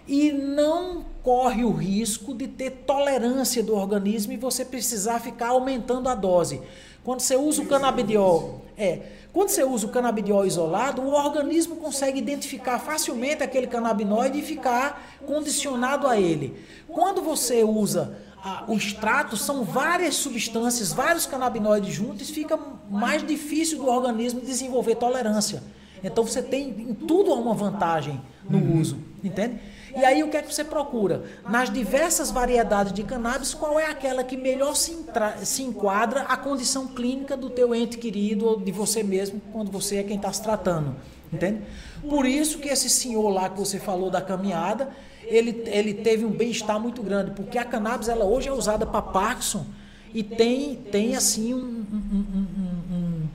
e não corre o risco de ter tolerância do organismo e você precisar ficar aumentando a dose. Quando você usa o canabidiol, é, quando você usa o canabidiol isolado, o organismo consegue identificar facilmente aquele canabinoide e ficar condicionado a ele. Quando você usa a, o extrato, são várias substâncias, vários canabinoides juntos, fica mais difícil do organismo desenvolver tolerância. Então você tem em tudo uma vantagem no uhum. uso, entende? E aí o que é que você procura? Nas diversas variedades de cannabis, qual é aquela que melhor se, se enquadra à condição clínica do teu ente querido ou de você mesmo, quando você é quem está se tratando. Entende? Por isso que esse senhor lá que você falou da caminhada, ele, ele teve um bem-estar muito grande, porque a cannabis ela hoje é usada para Parkinson e tem, tem assim um, um,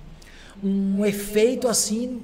um, um, efeito assim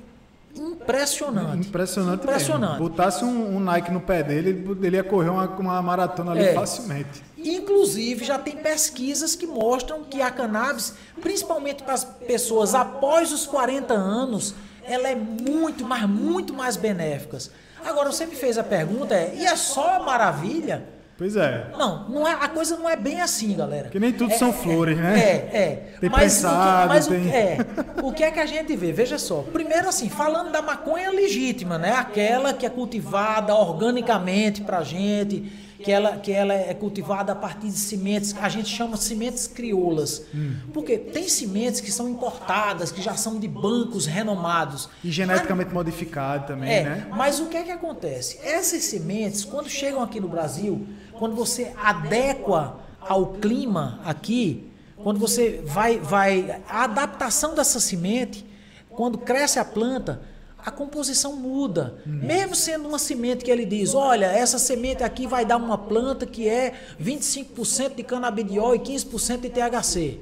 impressionante. Impressionante. Impressionante. Mesmo. Botasse um, um, Nike no pé dele, ele ia correr uma, uma maratona ali é. facilmente. Inclusive, já tem pesquisas que mostram que a cannabis, principalmente para as pessoas após os 40 anos, ela é muito, mas muito mais benéfica. Agora, você me fez a pergunta, é, e é só maravilha? Pois é. Não, não é, a coisa não é bem assim, galera. Que nem tudo é, são flores, é, né? É, é. Tem mas pensado, o que, mas tem... O, é, o que é que a gente vê? Veja só. Primeiro, assim, falando da maconha legítima, né? Aquela que é cultivada organicamente pra gente que ela, que ela é cultivada a partir de sementes, a gente chama sementes crioulas. Hum. Porque tem sementes que são importadas, que já são de bancos renomados. E geneticamente modificadas também, é, né? Mas o que é que acontece? Essas sementes, quando chegam aqui no Brasil, quando você adequa ao clima aqui, quando você vai, vai. A adaptação dessa semente, quando cresce a planta, a composição muda. Uhum. Mesmo sendo uma semente que ele diz, olha, essa semente aqui vai dar uma planta que é 25% de canabidiol e 15% de THC.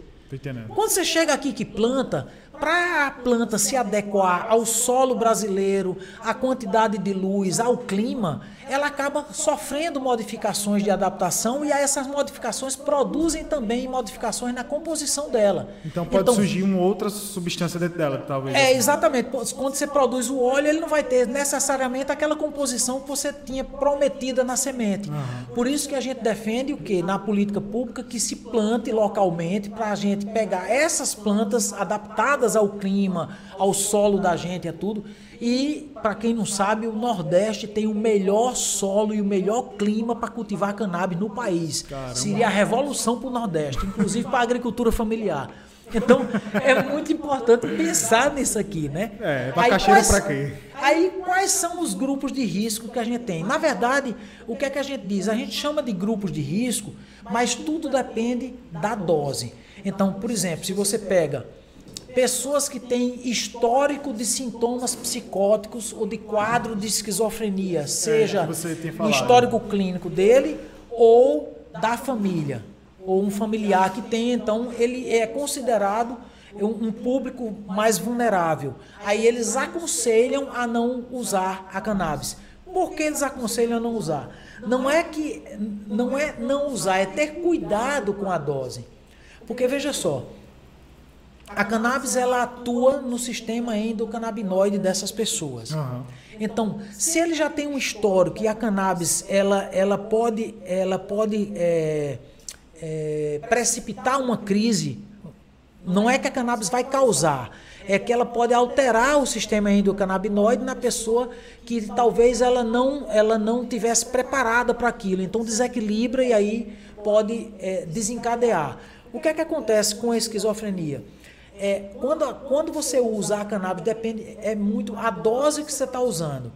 Quando você chega aqui que planta, para a planta se adequar ao solo brasileiro, à quantidade de luz, ao clima, ela acaba sofrendo modificações de adaptação e essas modificações produzem também modificações na composição dela. Então pode então, surgir uma outra substância dentro dela, talvez. É, exatamente. Quando você produz o óleo, ele não vai ter necessariamente aquela composição que você tinha prometida na semente. Uhum. Por isso que a gente defende o que na política pública que se plante localmente para a gente pegar essas plantas adaptadas ao clima, ao solo da gente, a tudo e, para quem não sabe, o Nordeste tem o melhor solo e o melhor clima para cultivar cannabis no país. Caramba. Seria a revolução para o Nordeste, inclusive para a agricultura familiar. Então, é muito importante pensar nisso aqui, né? É, para caixeira para quê? Aí, quais são os grupos de risco que a gente tem? Na verdade, o que é que a gente diz? A gente chama de grupos de risco, mas tudo depende da dose. Então, por exemplo, se você pega pessoas que têm histórico de sintomas psicóticos ou de quadro de esquizofrenia, seja você tem o falado. histórico clínico dele ou da família, ou um familiar que tem, então ele é considerado um um público mais vulnerável. Aí eles aconselham a não usar a cannabis. Por que eles aconselham a não usar? Não é que não é não usar, é ter cuidado com a dose. Porque veja só, a cannabis ela atua no sistema endocannabinoide dessas pessoas. Aham. Então, se ele já tem um histórico e a cannabis ela, ela pode, ela pode é, é, precipitar uma crise, não é que a cannabis vai causar, é que ela pode alterar o sistema endocannabinoide na pessoa que talvez ela não, ela não tivesse preparada para aquilo. Então desequilibra e aí pode é, desencadear. O que é que acontece com a esquizofrenia? É, quando, quando você usa a cannabis, depende, é muito a dose que você está usando.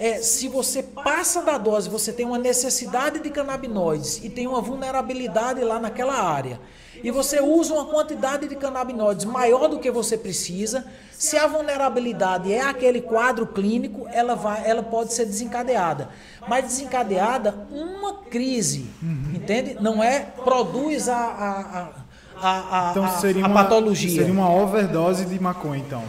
É, se você passa da dose, você tem uma necessidade de canabinoides e tem uma vulnerabilidade lá naquela área, e você usa uma quantidade de canabinoides maior do que você precisa, se a vulnerabilidade é aquele quadro clínico, ela, vai, ela pode ser desencadeada. Mas desencadeada uma crise, entende? Não é produz a, a, a, a, a- Então a- seria, a uma, patologia. seria uma overdose de maconha, então.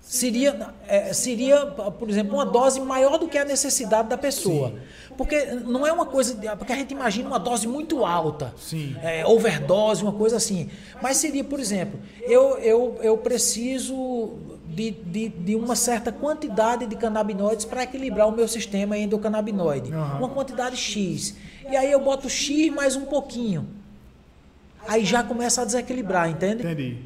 Seria, é, seria, por exemplo, uma dose maior do que a necessidade da pessoa. Porque não é uma coisa. Porque a gente imagina uma dose muito alta. Sim. É, overdose, uma coisa assim. Mas seria, por exemplo, eu, eu, eu preciso de, de, de uma certa quantidade de canabinoides para equilibrar o meu sistema endocannabinoide. Aham. Uma quantidade X. E aí eu boto X mais um pouquinho. Aí já começa a desequilibrar, entende? Entendi.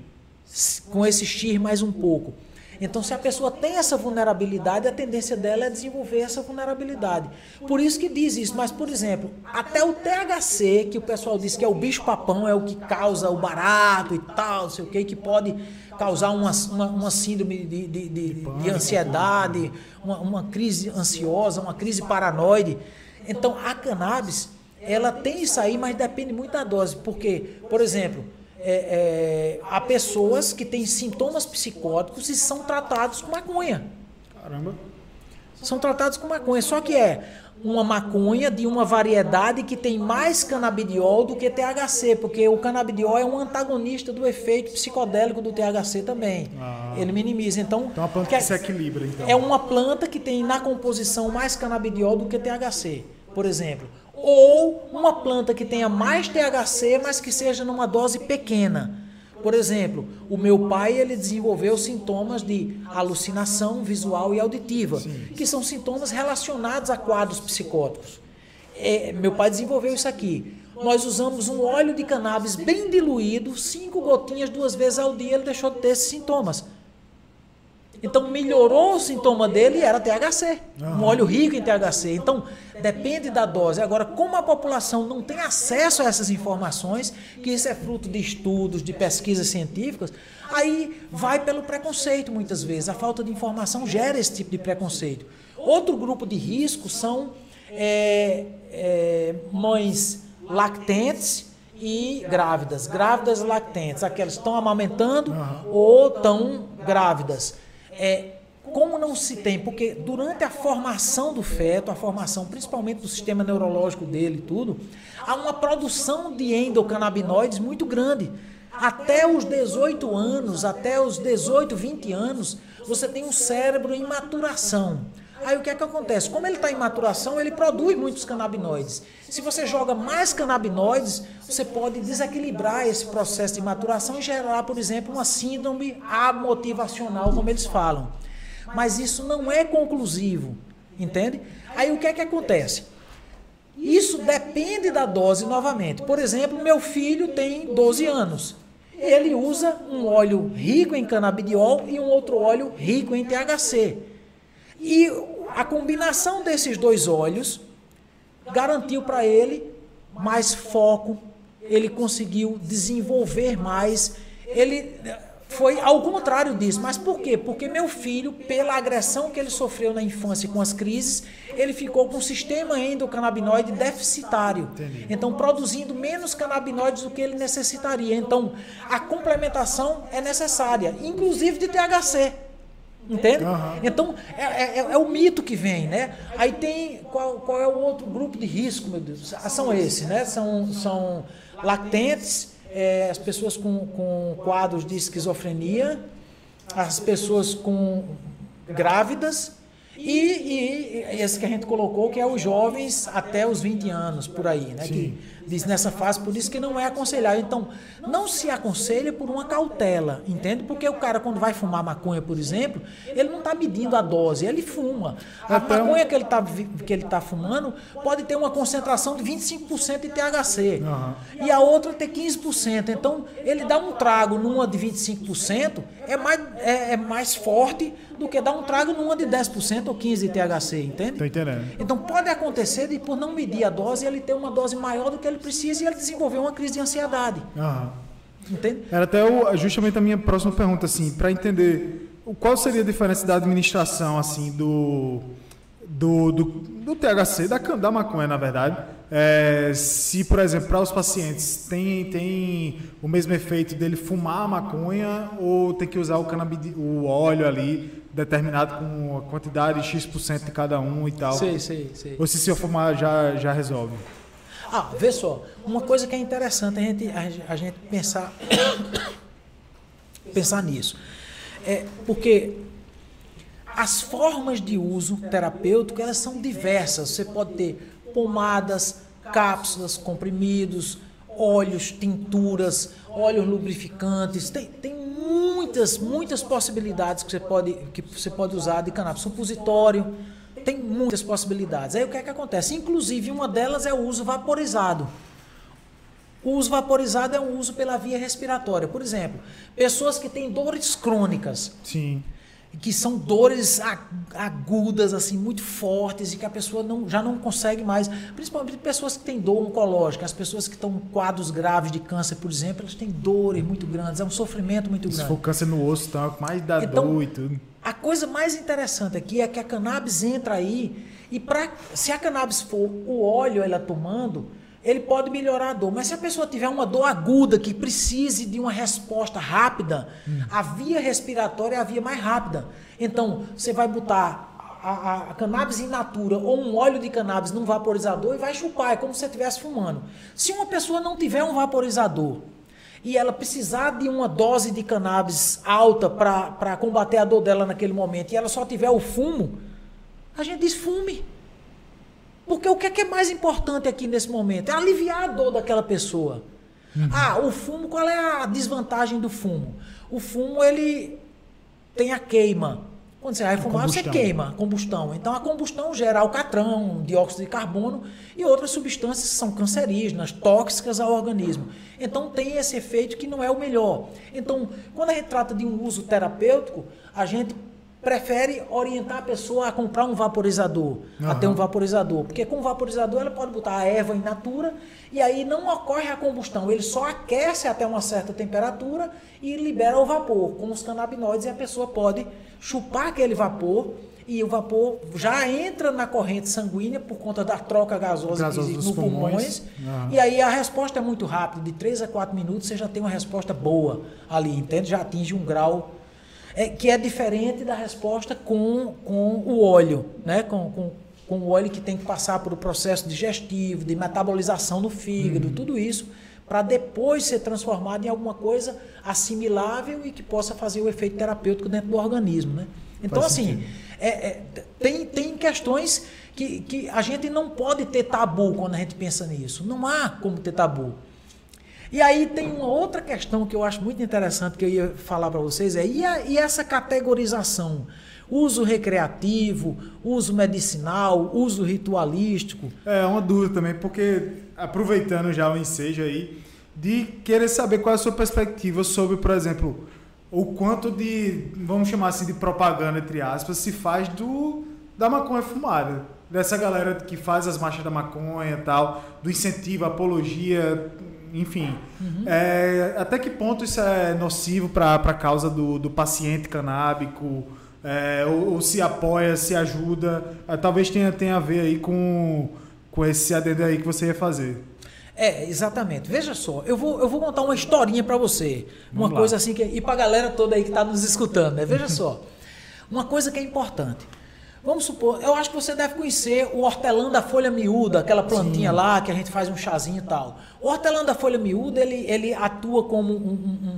com esse X mais um pouco. Então, se a pessoa tem essa vulnerabilidade, a tendência dela é desenvolver essa vulnerabilidade. Por isso que diz isso. Mas, por exemplo, até o THC, que o pessoal diz que é o bicho-papão, é o que causa o barato e tal, não sei o que, que pode causar uma, uma, uma síndrome de, de, de, de ansiedade, uma, uma crise ansiosa, uma crise paranoide. Então, a cannabis, ela tem isso aí, mas depende muito da dose. Porque, por exemplo, é, é, há pessoas que têm sintomas psicóticos e são tratados com maconha. Caramba. São tratados com maconha. Só que é uma maconha de uma variedade que tem mais canabidiol do que THC, porque o canabidiol é um antagonista do efeito psicodélico do THC também. Ah. Ele minimiza. Então, Então uma planta quer- que se equilibra, então. é uma planta que tem na composição mais canabidiol do que THC, por exemplo. Ou uma planta que tenha mais THC, mas que seja numa dose pequena. Por exemplo, o meu pai ele desenvolveu sintomas de alucinação visual e auditiva, que são sintomas relacionados a quadros psicóticos. É, meu pai desenvolveu isso aqui. Nós usamos um óleo de cannabis bem diluído, cinco gotinhas duas vezes ao dia, ele deixou de ter esses sintomas. Então melhorou o sintoma dele e era THC, um óleo rico em THC. Então depende da dose. Agora, como a população não tem acesso a essas informações, que isso é fruto de estudos, de pesquisas científicas, aí vai pelo preconceito muitas vezes. A falta de informação gera esse tipo de preconceito. Outro grupo de risco são é, é, mães lactentes e grávidas. Grávidas e lactentes, aquelas que estão amamentando ou estão grávidas. É, como não se tem, porque durante a formação do feto, a formação principalmente do sistema neurológico dele e tudo, há uma produção de endocannabinoides muito grande. Até os 18 anos, até os 18, 20 anos, você tem um cérebro em maturação. Aí o que é que acontece? Como ele está em maturação, ele produz muitos canabinoides. Se você joga mais canabinoides, você pode desequilibrar esse processo de maturação e gerar, por exemplo, uma síndrome amotivacional, como eles falam. Mas isso não é conclusivo, entende? Aí o que é que acontece? Isso depende da dose novamente. Por exemplo, meu filho tem 12 anos. Ele usa um óleo rico em canabidiol e um outro óleo rico em THC. E a combinação desses dois óleos garantiu para ele mais foco, ele conseguiu desenvolver mais, ele foi ao contrário disso. Mas por quê? Porque meu filho, pela agressão que ele sofreu na infância com as crises, ele ficou com um sistema endocannabinoide deficitário. Entendi. Então, produzindo menos canabinoides do que ele necessitaria. Então, a complementação é necessária, inclusive de THC. Entende? Aham. Então, é, é- é o mito que vem, né? Aí tem. Qual, qual é o outro grupo de risco, meu Deus? Ah, São esses, né? São, são lactentes, é, as pessoas com, com quadros de esquizofrenia, as pessoas com grávidas e, e esse que a gente colocou, que é os jovens até os 20 anos, por aí, né? Que diz nessa fase, por isso que não é aconselhável. Então, não se aconselha por uma cautela, entende? Porque o cara, quando vai fumar maconha, por exemplo, ele não está medindo a dose, ele fuma. A um- maconha que ele está que ele tá fumando pode ter uma concentração de 25% de THC. Aham. E a outra ter 15%. Então, ele dá um trago numa de 25%, é mais, é, é mais forte do que dar um trago numa de 10% ou 15% de THC, entende? Tô entendendo. Então pode acontecer de por não medir a dose, ele ter uma dose maior do que ele precisa e ele desenvolver uma crise de ansiedade. Aham. Entende? Era até o- justamente a minha próxima pergunta, assim, para entender o- qual seria a diferença da administração, assim, do, do, do, do THC, da, da maconha, na verdade. É, se, por exemplo, para os pacientes tem, tem o mesmo efeito dele fumar a maconha ou tem que usar o, canabidi, o óleo ali, determinado com a quantidade X% de cada um e tal. Sei, sei, sei. Ou se se eu fumar já, já resolve. Ah, vê só, uma coisa que é interessante a gente, a, a gente pensar, [coughs] pensar nisso. É porque as formas de uso terapêutico, elas são diversas. Você pode ter pomadas, cápsulas, comprimidos, óleos, tinturas, óleos lubrificantes. Tem, tem muitas, muitas possibilidades que você pode, que você pode usar de cannabis. Supositório, tem muitas possibilidades. Aí o que é que acontece? Inclusive, uma delas é o uso vaporizado. O uso vaporizado é um uso pela via respiratória. Por exemplo, pessoas que têm dores crônicas, Sim. que são dores agudas, assim, muito fortes, e que a pessoa não, já não consegue mais. Principalmente pessoas que têm dor oncológica, as pessoas que estão em quadros graves de câncer, por exemplo, elas têm dores muito grandes, é um sofrimento muito Se grande. for câncer no osso, tá, mais dá Então, dor e tudo. Coisa mais interessante aqui é que a cannabis entra aí e pra, se a cannabis for o óleo ela tomando, ele pode melhorar a dor. Mas se a pessoa tiver uma dor aguda que precise de uma resposta rápida, a via respiratória é a via mais rápida. Então, você vai botar a- a cannabis in natura ou um óleo de cannabis num vaporizador e vai chupar, é como se você estivesse fumando. Se uma pessoa não tiver um vaporizador e ela precisar de uma dose de cannabis alta para combater a dor dela naquele momento e ela só tiver o fumo, a gente diz fume. Porque o que é, que é mais importante aqui nesse momento? É aliviar a dor daquela pessoa. Ah, o fumo, qual é a desvantagem do fumo? O fumo, ele tem a queima. Quando você vai fumar, você combustão. queima a combustão. Então a combustão gera alcatrão, dióxido de carbono e outras substâncias que são cancerígenas, tóxicas ao organismo. Então tem esse efeito que não é o melhor. Então, quando a gente trata de um uso terapêutico, a gente prefere orientar a pessoa a comprar um vaporizador, a Aham. ter um vaporizador, porque com o vaporizador ela pode botar a erva in natura e aí não ocorre a combustão, ele só aquece até uma certa temperatura e libera o vapor com os canabinoides e a pessoa pode chupar aquele vapor e o vapor já entra na corrente sanguínea por conta da troca gasosa, Gasosa que existe no pulmões. pulmões. E aí a resposta é muito rápida, de 3 a 4 minutos você já tem uma resposta boa ali, entende? Já atinge um grau é, que é diferente da resposta com, com o óleo, né? Com, com, com o óleo que tem que passar por o processo digestivo, de metabolização no fígado, Uhum. tudo isso, para depois ser transformado em alguma coisa assimilável e que possa fazer o efeito terapêutico dentro do organismo, né? Então, Faz assim, é- é, tem, tem questões que, que a gente não pode ter tabu quando a gente pensa nisso. Não há como ter tabu. E aí tem uma outra questão que eu acho muito interessante que eu ia falar para vocês, é e, a- e essa categorização? Uso recreativo, uso medicinal, uso ritualístico. É uma dúvida também, porque aproveitando já o ensejo aí, de querer saber qual é a sua perspectiva sobre, por exemplo, o quanto de, vamos chamar assim, de propaganda, entre aspas, se faz do da maconha fumada. Dessa galera que faz as marchas da maconha e tal, do incentivo, apologia, enfim. É, até que ponto isso é nocivo para a causa do, do paciente canábico? É, ou, ou se apoia, se ajuda? É, talvez tenha, tenha a ver aí com, com esse adendo aí que você ia fazer. É, exatamente. Veja só, eu vou, eu vou contar uma historinha para você. Uma Vamos lá. coisa assim que. E para a galera toda aí que está nos escutando, né? Veja só. Uma coisa que é importante. Vamos supor, eu acho que você deve conhecer o hortelã da folha miúda, aquela plantinha lá que a gente faz um chazinho e tal. O hortelã da folha miúda, ele, ele atua como um, um-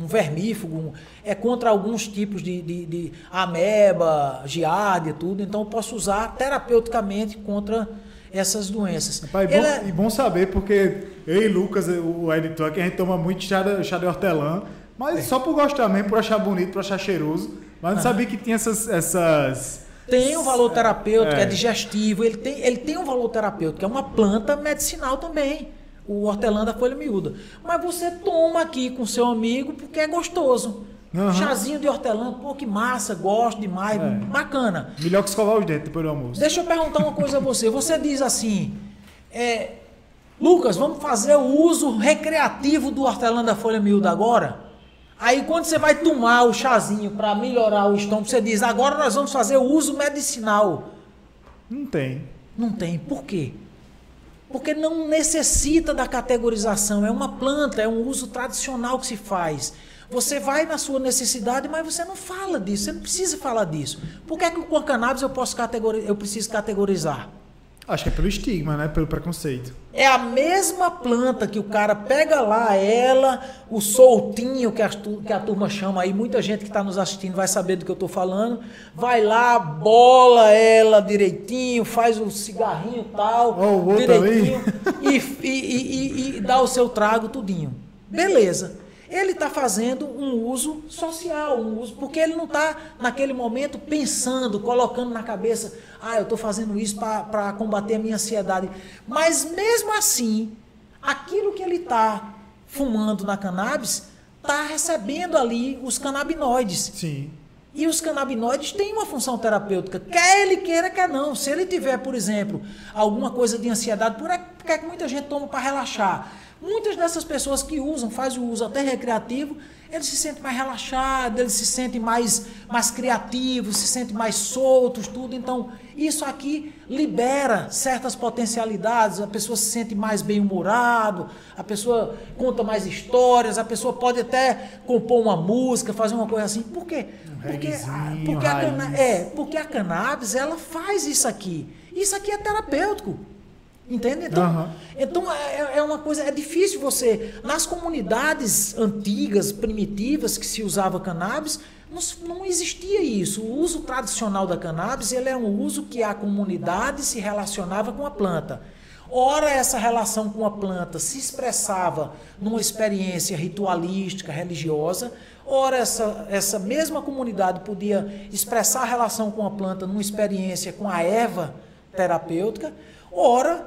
um- um vermífugo, é contra alguns tipos de, de, de ameba, giardia, tudo. Então eu posso usar terapeuticamente contra essas doenças. Pai, bom, é- E bom saber, porque eu e Lucas, o editor aqui, a gente toma muito chá de, chá de hortelã, mas só por gostar mesmo, por achar bonito, por achar cheiroso. Mas não sabia que tinha essas. essas Tem um valor terapêutico, é, É. digestivo, ele tem, ele tem um valor terapêutico, é uma planta medicinal também, o hortelã da folha miúda. Mas você toma aqui com seu amigo porque é gostoso. Aham. Chazinho de hortelã, pô, que massa, gosto demais, É. bacana. melhor que escovar os dentes depois do almoço. Deixa eu perguntar uma coisa a você. Você diz assim, é, Lucas, vamos fazer o uso recreativo do hortelã da folha miúda agora? Aí quando você vai tomar o chazinho para melhorar o estômago, você diz, agora nós vamos fazer o uso medicinal. Não tem. Não tem. Por quê? Porque não necessita da categorização. É uma planta, é um uso tradicional que se faz. Você vai na sua necessidade, mas você não fala disso. Você não precisa falar disso. Por que, é que com a cannabis eu, posso categori- eu preciso categorizar? Acho que é pelo estigma, né? Pelo preconceito. É a mesma planta que o cara pega lá, ela, o soltinho que a, que a turma chama aí, muita gente que está nos assistindo vai saber do que eu estou falando. Vai lá, bola ela direitinho, faz o cigarrinho e tal, Ó, o outro direitinho, e, e, e- e- e dá o seu trago tudinho. Beleza. Ele está fazendo um uso social, um uso, porque ele não está naquele momento pensando, colocando na cabeça, ah, eu estou fazendo isso para combater a minha ansiedade. Mas mesmo assim, aquilo que ele está fumando na cannabis está recebendo ali os canabinoides. Sim. E os canabinoides têm uma função terapêutica, quer ele queira, quer não. Se ele tiver, por exemplo, alguma coisa de ansiedade, por que é que muita gente toma para relaxar? Muitas dessas pessoas que usam, fazem o uso até recreativo, eles se sentem mais relaxados, eles se sentem mais, mais criativos, se sentem mais soltos, tudo. Então, isso aqui libera certas potencialidades, a pessoa se sente mais bem-humorado, a pessoa conta mais histórias, a pessoa pode até compor uma música, fazer uma coisa assim. Por quê? Porque, porque, a, cana- é, porque a cannabis, ela faz isso aqui. Isso aqui é terapêutico. Entende? Então, Aham. então é, é uma coisa, é difícil você. Nas comunidades antigas, primitivas, que se usava cannabis, não, não existia isso. O uso tradicional da cannabis ele é um uso que a comunidade se relacionava com a planta. Ora, essa relação com a planta se expressava numa experiência ritualística, religiosa, ora, essa, essa mesma comunidade podia expressar a relação com a planta numa experiência com a erva terapêutica, ora,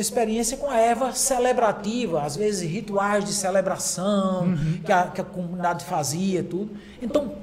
numa experiência com a erva celebrativa, às vezes rituais de celebração que, a, que a comunidade fazia, tudo. Então,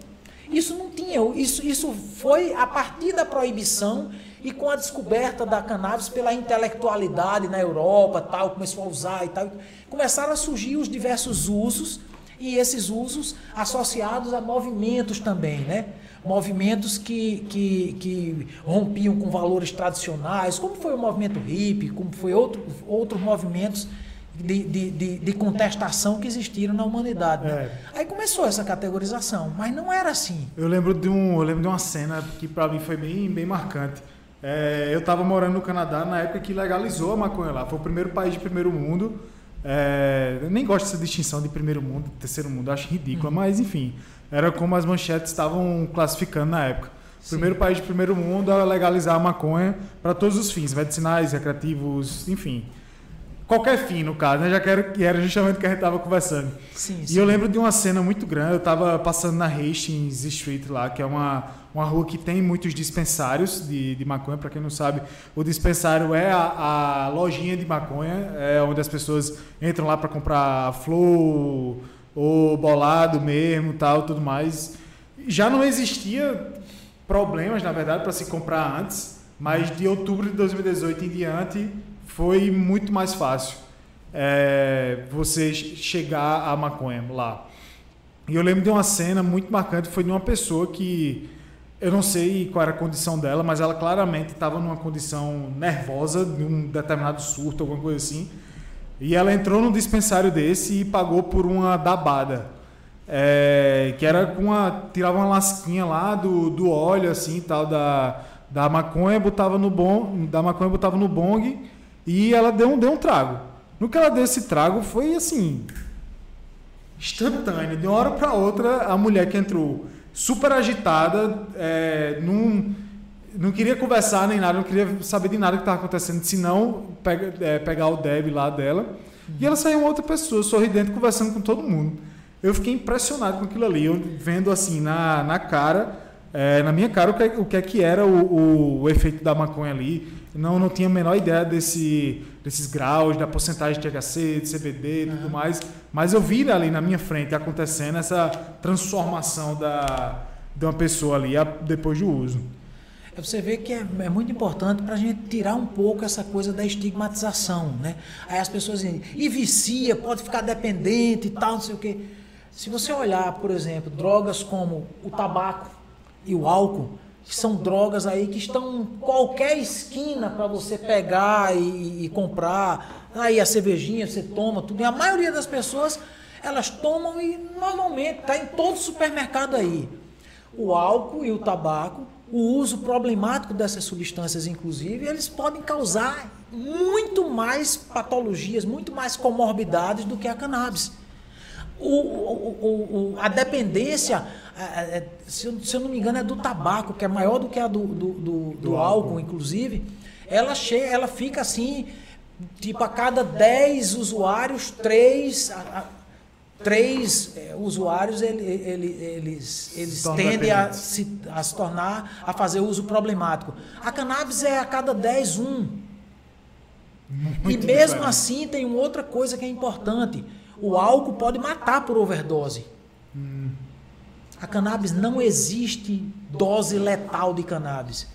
isso não tinha, isso, isso foi a partir da proibição e com a descoberta da cannabis pela intelectualidade na Europa, tal, começou a usar e tal, começaram a surgir os diversos usos e esses usos associados a movimentos também, né? Movimentos que, que, que rompiam com valores tradicionais, como foi o movimento hippie, como foi outro, outros movimentos de, de, de, de contestação que existiram na humanidade. né? É. Aí começou essa categorização, mas não era assim. Eu lembro de um, eu lembro de uma cena que para mim foi bem, bem marcante. É, eu estava morando no Canadá na época que legalizou a maconha lá. Foi o primeiro país de primeiro mundo. É, eu nem gosto dessa distinção de primeiro mundo, terceiro mundo, acho ridícula, mas enfim, era como as manchetes estavam classificando na época. Primeiro país de primeiro mundo a legalizar a maconha para todos os fins, medicinais, recreativos, enfim. Qualquer fim, no caso, né? Já que era, que era justamente o que a gente estava conversando. Sim, E eu lembro de uma cena muito grande, eu tava passando na Hastings Street lá, que é uma, uma rua que tem muitos dispensários de, de maconha, para quem não sabe, o dispensário é a, a lojinha de maconha, é onde as pessoas entram lá para comprar flor ou bolado mesmo, tal, tudo mais. Já não existia problemas, na verdade, para se comprar antes, mas de outubro de 2018 em diante foi muito mais fácil. é, você chegar à maconha lá. E eu lembro de uma cena muito marcante, foi de uma pessoa que eu não sei qual era a condição dela, mas ela claramente estava numa condição nervosa, de um determinado surto, alguma coisa assim. E ela entrou num dispensário desse e pagou por uma dabada. É, que era com uma. tirava uma lasquinha lá do, do óleo, assim, tal, da, da maconha, botava no bong, da maconha botava no bong e ela deu deu um trago. No que ela deu esse trago foi assim. instantâneo. De uma hora para outra, a mulher que entrou super agitada, é, num, não queria conversar nem nada, não queria saber de nada que estava acontecendo, senão pega, é, pegar o Deb lá dela. E ela saiu uma outra pessoa, sorridente, conversando com todo mundo. Eu fiquei impressionado com aquilo ali, eu vendo assim na, na cara, é, na minha cara, o que, o que é que era o, o, o, efeito da maconha ali. Não, não tinha a menor ideia desse, desses graus, da porcentagem de THC, de CBD e uhum. tudo mais. Mas eu vi ali na minha frente acontecendo essa transformação da, de uma pessoa ali depois do uso. É você vê que é, é muito importante para a gente tirar um pouco essa coisa da estigmatização, né? Aí as pessoas dizem, e vicia, pode ficar dependente e tal, não sei o quê. Se você olhar, por exemplo, drogas como o tabaco e o álcool, que são drogas aí que estão em qualquer esquina para você pegar e, e, comprar. Aí a cervejinha você toma tudo. E a maioria das pessoas elas tomam e normalmente está em todo supermercado aí. O álcool e o tabaco, o uso problemático dessas substâncias, inclusive, eles podem causar muito mais patologias, muito mais comorbidades do que a cannabis o, o, o, a dependência, se eu, se eu, não me engano, é do tabaco, que é maior do que a do, do, do, do álcool, álcool, inclusive. Ela, chega, ela fica assim, tipo, a cada 10 usuários, 3, três é, usuários ele, ele, eles, eles tendem a se, a se tornar, a fazer uso problemático. A cannabis é a cada 10, um. Muito e mesmo diferente. assim tem uma outra coisa que é importante. O álcool pode matar por overdose. Hum. A cannabis não existe dose letal de cannabis.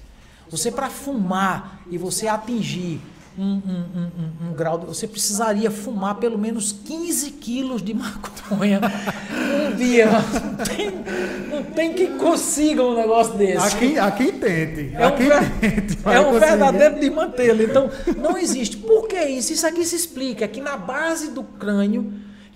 Você para fumar e você atingir um, um, um, um, grau, você precisaria fumar pelo menos 15 quilos de maconha [laughs] um dia. Não tem, não tem que consiga um negócio desse. A quem, a quem tente. É um, tente, é um verdadeiro de mantê-lo. Então, não existe. Por que isso? Isso aqui se explica que na base do crânio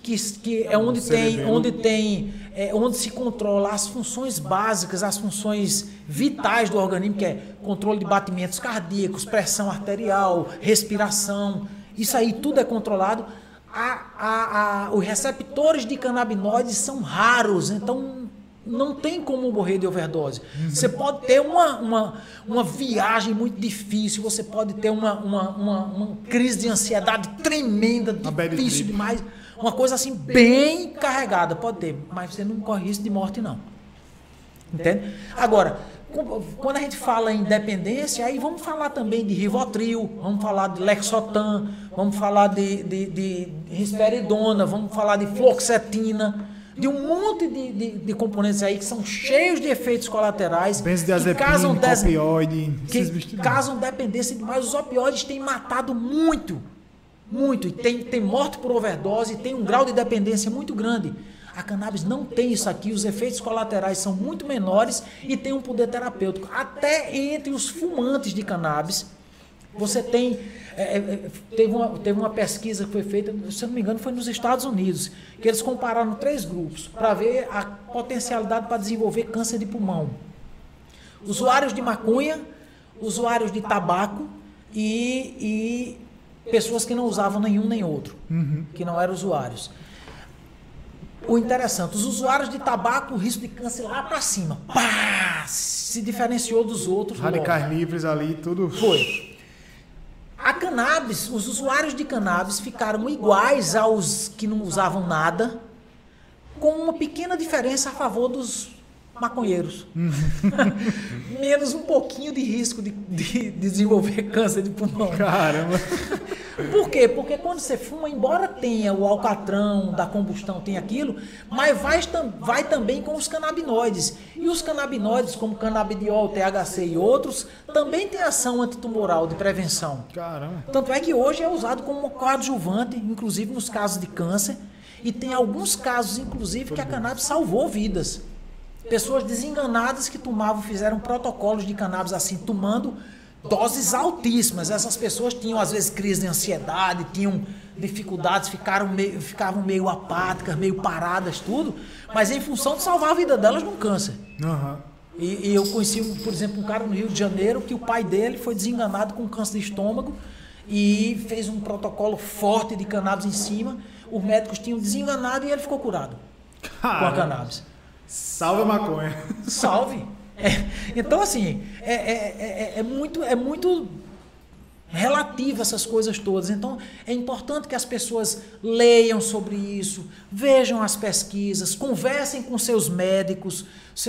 que, que é onde tem, onde tem, é, onde se controla as funções básicas, as funções vitais do organismo, que é controle de batimentos cardíacos, pressão arterial, respiração. Isso aí tudo é controlado. A, a, a, os receptores de canabinoides são raros, então não tem como morrer de overdose. Você pode ter uma, uma, uma viagem muito difícil, você pode ter uma, uma, uma, uma crise de ansiedade tremenda, difícil demais. Uma coisa assim bem carregada, pode ter, mas você não corre risco de morte, não. Entende? Agora, quando a gente fala em dependência, aí vamos falar também de Rivotril, vamos falar de Lexotan, vamos falar de, de, de risperidona, vamos falar de fluoxetina, de um monte de, de, de, componentes aí que são cheios de efeitos colaterais. que causam, des... opioide, que causam dependência demais. Os opioides têm matado muito muito. E tem, tem morte por overdose, tem um grau de dependência muito grande. A cannabis não tem isso aqui, os efeitos colaterais são muito menores e tem um poder terapêutico. Até entre os fumantes de cannabis, você tem. É, é, teve, uma, teve uma pesquisa que foi feita, se não me engano, foi nos Estados Unidos, que eles compararam três grupos para ver a potencialidade para desenvolver câncer de pulmão: usuários de maconha, usuários de tabaco e, e pessoas que não usavam nenhum nem outro, uhum. que não eram usuários. O interessante, os usuários de tabaco, o risco de câncer lá para cima, pá, se diferenciou dos outros. Radicais logo. livres ali, tudo. Foi. A cannabis, os usuários de cannabis ficaram iguais aos que não usavam nada, com uma pequena diferença a favor dos maconheiros. Uhum. [laughs] menos um pouquinho de risco de, de desenvolver câncer de pulmão. Caramba. [laughs] Por quê? Porque quando você fuma, embora tenha o alcatrão da combustão, tem aquilo, mas vai, vai também com os canabinoides. E os canabinoides, como canabidiol, THC e outros, também têm ação antitumoral de prevenção. Caramba. Tanto é que hoje é usado como coadjuvante, inclusive nos casos de câncer. E tem alguns casos, inclusive, que a cannabis salvou vidas. Pessoas desenganadas que tomavam, fizeram protocolos de cannabis assim, tomando doses altíssimas. Essas pessoas tinham, às vezes, crise de ansiedade, tinham dificuldades, ficaram meio, ficavam meio apáticas, meio paradas, tudo, mas em função de salvar a vida delas num câncer. Uhum. E, e, eu conheci, por exemplo, um cara no Rio de Janeiro que o pai dele foi desenganado com câncer de estômago e fez um protocolo forte de cannabis em cima. Os médicos tinham desenganado e ele ficou curado Caramba. com a cannabis. Salve a maconha. Salve. É, então, assim, é, é, é, é, muito, é muito relativo essas coisas todas. Então, é importante que as pessoas leiam sobre isso, vejam as pesquisas, conversem com seus médicos,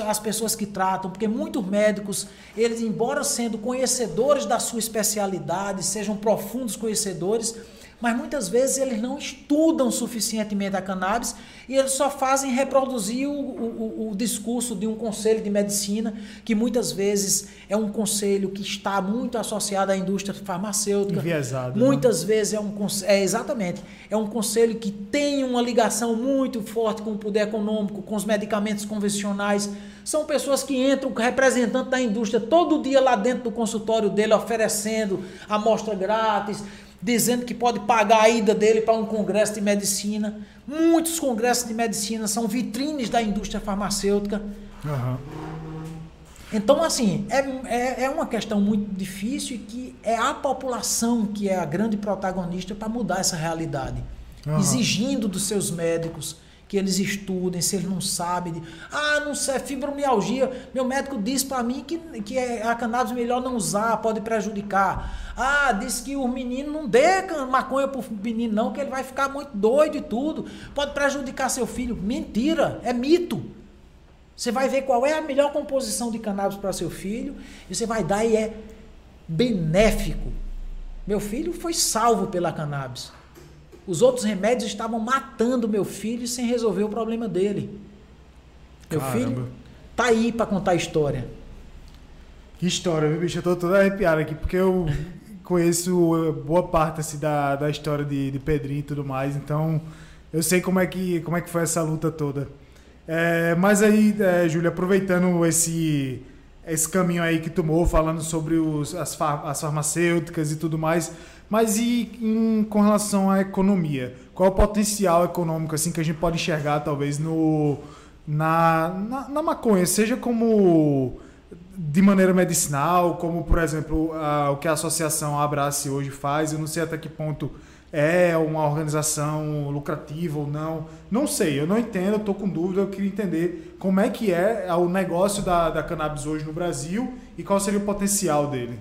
as pessoas que tratam, porque muitos médicos, eles, embora sendo conhecedores da sua especialidade, sejam profundos conhecedores, mas muitas vezes eles não estudam suficientemente a cannabis e eles só fazem reproduzir o, o, o, discurso de um conselho de medicina, que muitas vezes é um conselho que está muito associado à indústria farmacêutica. Enviesado. Né? Muitas né? vezes é um é exatamente, é um conselho que tem uma ligação muito forte com o poder econômico, com os medicamentos convencionais. São pessoas que entram, representante da indústria, todo dia lá dentro do consultório dele, oferecendo amostra grátis, dizendo que pode pagar a ida dele para um congresso de medicina. Muitos congressos de medicina são vitrines da indústria farmacêutica. Uhum. Então, assim, é, é, é, uma questão muito difícil e que é a população que é a grande protagonista para mudar essa realidade. Uhum. Exigindo dos seus médicos que eles estudem, se eles não sabem. De, ah, não sei, fibromialgia. Meu médico disse para mim que, que é a cannabis melhor não usar, pode prejudicar. Ah, disse que o menino não dê maconha pro menino não, que ele vai ficar muito doido e tudo. Pode prejudicar seu filho. Mentira, é mito. Você vai ver qual é a melhor composição de cannabis para seu filho e você vai dar e é benéfico. Meu filho foi salvo pela cannabis. Os outros remédios estavam matando meu filho sem resolver o problema dele. Meu Caramba. filho tá aí para contar a história. Que história, viu, bicho? Eu tô todo arrepiado aqui, porque eu conheço boa parte assim, da, da história de, de Pedrinho e tudo mais, então eu sei como é que, como é que foi essa luta toda. É, mas aí, é, Júlia, aproveitando esse, esse caminho aí que tomou, falando sobre os, as, far, as farmacêuticas e tudo mais, mas e em, com relação à economia? Qual é o potencial econômico assim que a gente pode enxergar talvez no na, na, na maconha, seja como de maneira medicinal, como por exemplo a, o que a associação Abrace hoje faz. Eu não sei até que ponto é uma organização lucrativa ou não. Não sei, eu não entendo, estou com dúvida, eu queria entender como é que é o negócio da, da cannabis hoje no Brasil e qual seria o potencial dele.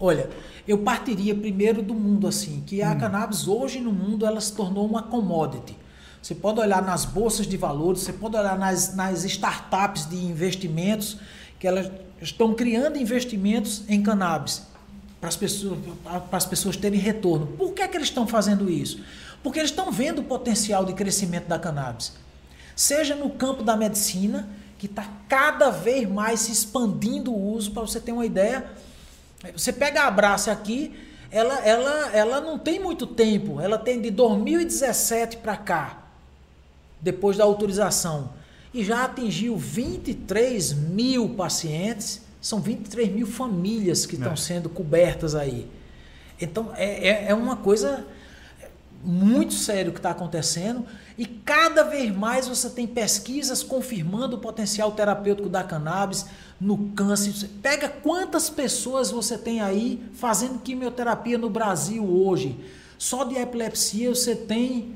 Olha, eu partiria primeiro do mundo assim, que a hum. cannabis hoje no mundo ela se tornou uma commodity. Você pode olhar nas bolsas de valores, você pode olhar nas, nas startups de investimentos, que elas estão criando investimentos em cannabis para as pessoas, para as pessoas terem retorno. Por que, é que eles estão fazendo isso? Porque eles estão vendo o potencial de crescimento da cannabis. Seja no campo da medicina, que está cada vez mais se expandindo o uso, para você ter uma ideia você pega a Abraça aqui, ela, ela, ela não tem muito tempo, ela tem de 2017 para cá, depois da autorização, e já atingiu 23 mil pacientes, são 23 mil famílias que estão é. sendo cobertas aí. Então é, é, é uma coisa muito sério que está acontecendo e cada vez mais você tem pesquisas confirmando o potencial terapêutico da cannabis no câncer. Pega quantas pessoas você tem aí fazendo quimioterapia no Brasil hoje. Só de epilepsia você tem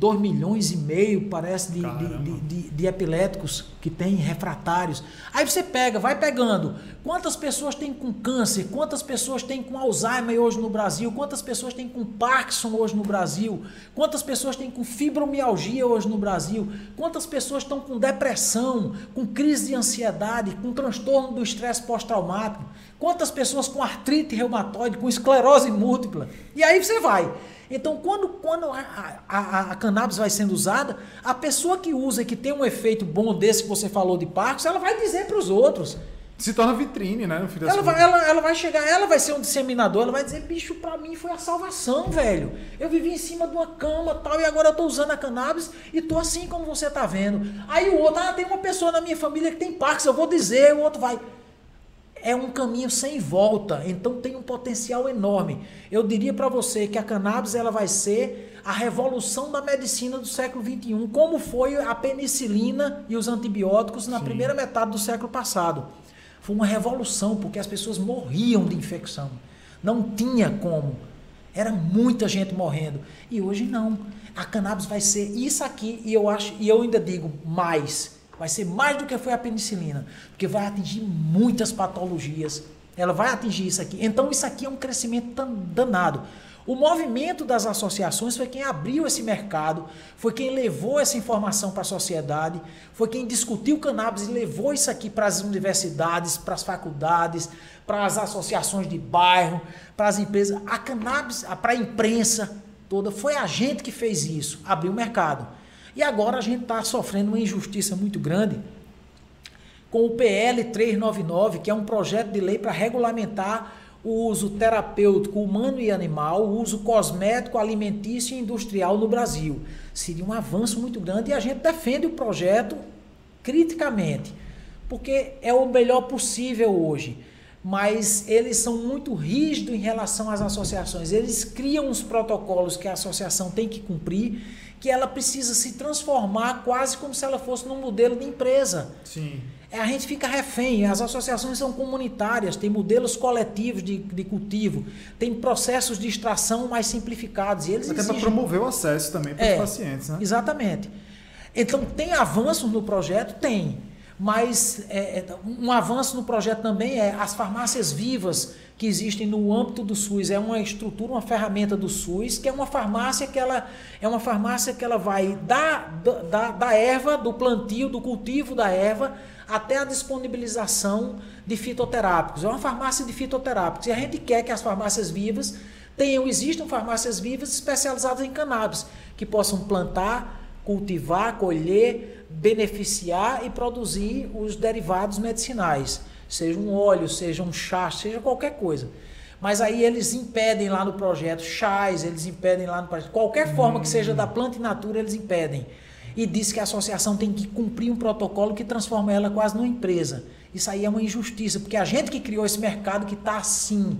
2 milhões e meio, parece, de, de, de, de, epiléticos que tem refratários. Aí você pega, vai pegando. Quantas pessoas tem com câncer? Quantas pessoas tem com Alzheimer hoje no Brasil? Quantas pessoas tem com Parkinson hoje no Brasil? Quantas pessoas tem com fibromialgia hoje no Brasil? Quantas pessoas estão com depressão, com crise de ansiedade, com transtorno do estresse pós-traumático? Quantas pessoas com artrite reumatoide, com esclerose múltipla? E aí você vai. Então, quando, quando a, a, a, cannabis vai sendo usada, a pessoa que usa e que tem um efeito bom desse você falou de Parkinson, ela vai dizer para os outros. Se torna vitrine, né? Ela, vai, ela, ela vai chegar, ela vai ser um disseminador, ela vai dizer, bicho, para mim foi a salvação, velho. Eu vivi em cima de uma cama tal, e agora eu tô usando a cannabis e tô assim como você tá vendo. Aí o outro, ah, tem uma pessoa na minha família que tem Parkinson, eu vou dizer, o outro vai é um caminho sem volta, então tem um potencial enorme. Eu diria para você que a cannabis ela vai ser a revolução da medicina do século 21, como foi a penicilina e os antibióticos na Sim. primeira metade do século passado. Foi uma revolução porque as pessoas morriam de infecção. Não tinha como. Era muita gente morrendo. E hoje não. A cannabis vai ser isso aqui e eu acho e eu ainda digo mais Vai ser mais do que foi a penicilina, porque vai atingir muitas patologias. Ela vai atingir isso aqui. Então, isso aqui é um crescimento danado. O movimento das associações foi quem abriu esse mercado, foi quem levou essa informação para a sociedade, foi quem discutiu o cannabis e levou isso aqui para as universidades, para as faculdades, para as associações de bairro, para as empresas. A cannabis, para a imprensa toda, foi a gente que fez isso, abriu o mercado. E agora a gente está sofrendo uma injustiça muito grande com o PL 399, que é um projeto de lei para regulamentar o uso terapêutico humano e animal, o uso cosmético, alimentício e industrial no Brasil. Seria um avanço muito grande e a gente defende o projeto criticamente, porque é o melhor possível hoje. Mas eles são muito rígidos em relação às associações. Eles criam os protocolos que a associação tem que cumprir que ela precisa se transformar quase como se ela fosse num modelo de empresa. Sim. É, a gente fica refém, as associações são comunitárias, tem modelos coletivos de, de cultivo, tem processos de extração mais simplificados. E eles Até para promover o acesso também para os é, pacientes, né? Exatamente. Então, tem avanços no projeto? Tem. Mas é, é um avanço no projeto também é as farmácias vivas que existem no âmbito do SUS. É uma estrutura, uma ferramenta do SUS, que é uma farmácia que ela é uma farmácia que ela vai da, da, da erva, do plantio, do cultivo da erva, até a disponibilização de fitoterápicos. É uma farmácia de fitoterápicos. E a gente quer que as farmácias vivas tenham, existam farmácias vivas especializadas em cannabis, que possam plantar, cultivar, colher, beneficiar e produzir os derivados medicinais seja um óleo, seja um chá, seja qualquer coisa. Mas aí eles impedem lá no projeto chás, eles impedem lá no projeto, qualquer forma que seja da planta in natura, eles impedem. E diz que a associação tem que cumprir um protocolo que transforma ela quase numa empresa. Isso aí é uma injustiça, porque a gente que criou esse mercado que está assim.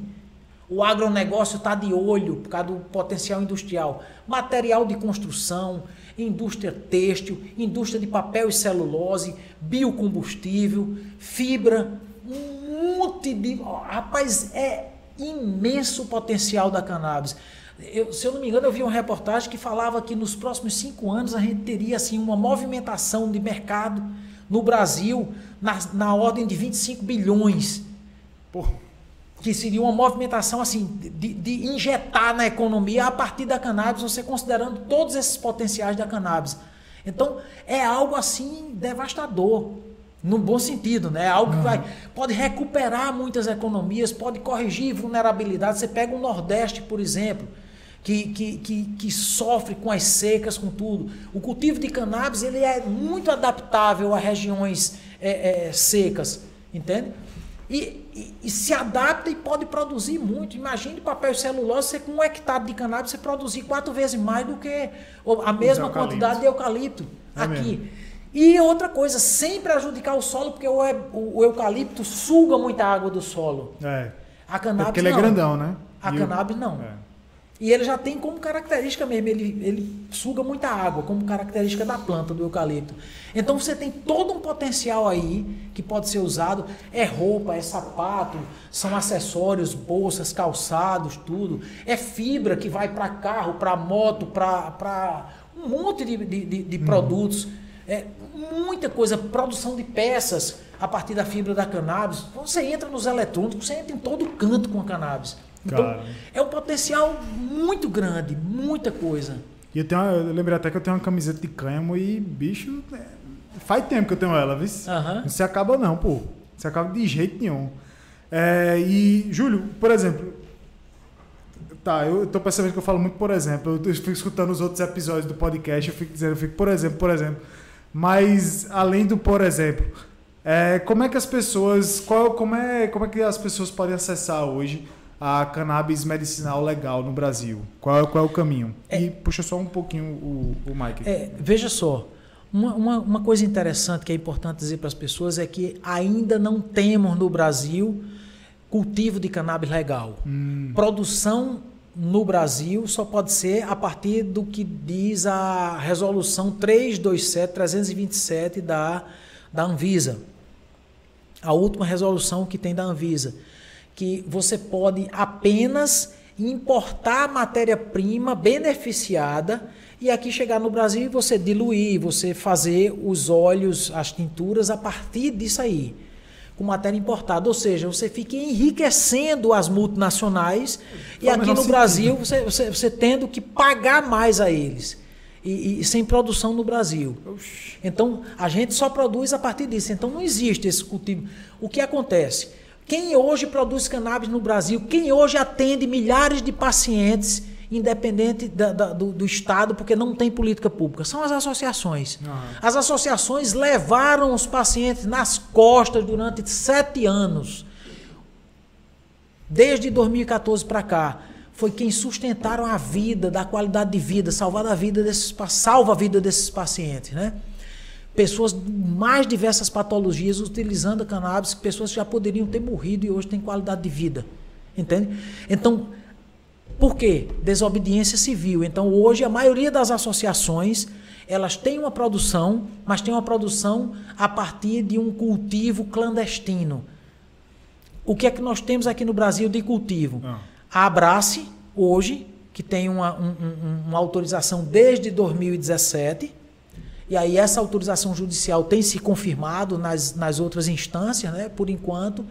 O agronegócio está de olho por causa do potencial industrial. Material de construção, indústria têxtil, indústria de papel e celulose, biocombustível, fibra, um monte de. Rapaz, é imenso o potencial da cannabis. Eu, se eu não me engano, eu vi uma reportagem que falava que nos próximos cinco anos a gente teria assim, uma movimentação de mercado no Brasil na, na ordem de 25 bilhões. Por, que seria uma movimentação assim de, de injetar na economia a partir da cannabis, você considerando todos esses potenciais da cannabis. Então, é algo assim devastador. No bom sentido, né? Algo que vai, pode recuperar muitas economias, pode corrigir vulnerabilidades. Você pega o Nordeste, por exemplo, que, que, que, que, sofre com as secas, com tudo. O cultivo de cannabis ele é muito adaptável a regiões é, é, secas, entende? E, e, e, se adapta e pode produzir muito. Imagine papel celulose, você com um hectare de cannabis, você produzir quatro vezes mais do que a mesma quantidade de eucalipto é aqui. Mesmo. E outra coisa, sem prejudicar o solo, porque o, o, eucalipto suga muita água do solo. É. A cannabis é porque ele não. é grandão, né? A e cannabis o... não. É. E ele já tem como característica mesmo, ele, ele suga muita água, como característica da planta do eucalipto. Então você tem todo um potencial aí que pode ser usado. É roupa, é sapato, são acessórios, bolsas, calçados, tudo. É fibra que vai para carro, para moto, para um monte de, de, de, de hum. produtos é, muita coisa, produção de peças a partir da fibra da cannabis. Você entra nos eletrônicos, você entra em todo canto com a cannabis. Então, Cara. é um potencial muito grande, muita coisa. E eu, tenho eu lembrei até que eu tenho uma camiseta de cânhamo e, bicho, é, faz tempo que eu tenho ela, viu? Aham. Não se acaba não, pô. Não se acaba de jeito nenhum. É, e, Júlio, por exemplo... Tá, eu tô percebendo que eu falo muito por exemplo. Eu fico escutando os outros episódios do podcast, eu fico dizendo, eu fico por exemplo, por exemplo. Mas, além do por exemplo, é, como é que as pessoas... Qual, como, é, como é que as pessoas podem acessar hoje a cannabis medicinal legal no Brasil? Qual, qual é o caminho? E puxa só um pouquinho o, o Mike. É, veja só, uma, uma, uma coisa interessante que é importante dizer para as pessoas é que ainda não temos no Brasil cultivo de cannabis legal. Produção no Brasil só pode ser a partir do que diz a resolução 327, 327 da, da Anvisa. A última resolução que tem da Anvisa. Que você pode apenas importar matéria-prima beneficiada e aqui chegar no Brasil e você diluir, você fazer os óleos, as tinturas a partir disso aí, com matéria importada. Ou seja, você fica enriquecendo as multinacionais e aqui no. Brasil você, você, você tendo que pagar mais a eles. E, e sem produção no Brasil. Então, a gente só produz a partir disso. Então, não existe esse cultivo. O que acontece? Quem hoje produz cannabis no Brasil, quem hoje atende milhares de pacientes, independente da- da- do, do Estado, porque não tem política pública, são as associações. As associações levaram os pacientes nas costas durante sete anos desde 2014 para cá, foi quem sustentaram a vida, da qualidade de vida, salvar a vida desses, salva a vida desses pacientes, né? Pessoas de mais diversas patologias utilizando a cannabis, pessoas que já poderiam ter morrido e hoje têm qualidade de vida, entende? Então, por quê? Desobediência civil. Então, hoje a maioria das associações, elas têm uma produção, mas tem uma produção a partir de um cultivo clandestino. O que é que nós temos aqui no Brasil de cultivo? Ah. A Abrace, hoje, que tem uma, um- um- uma autorização desde 2017, e aí essa autorização judicial tem se confirmado nas, nas outras instâncias, né? Por enquanto,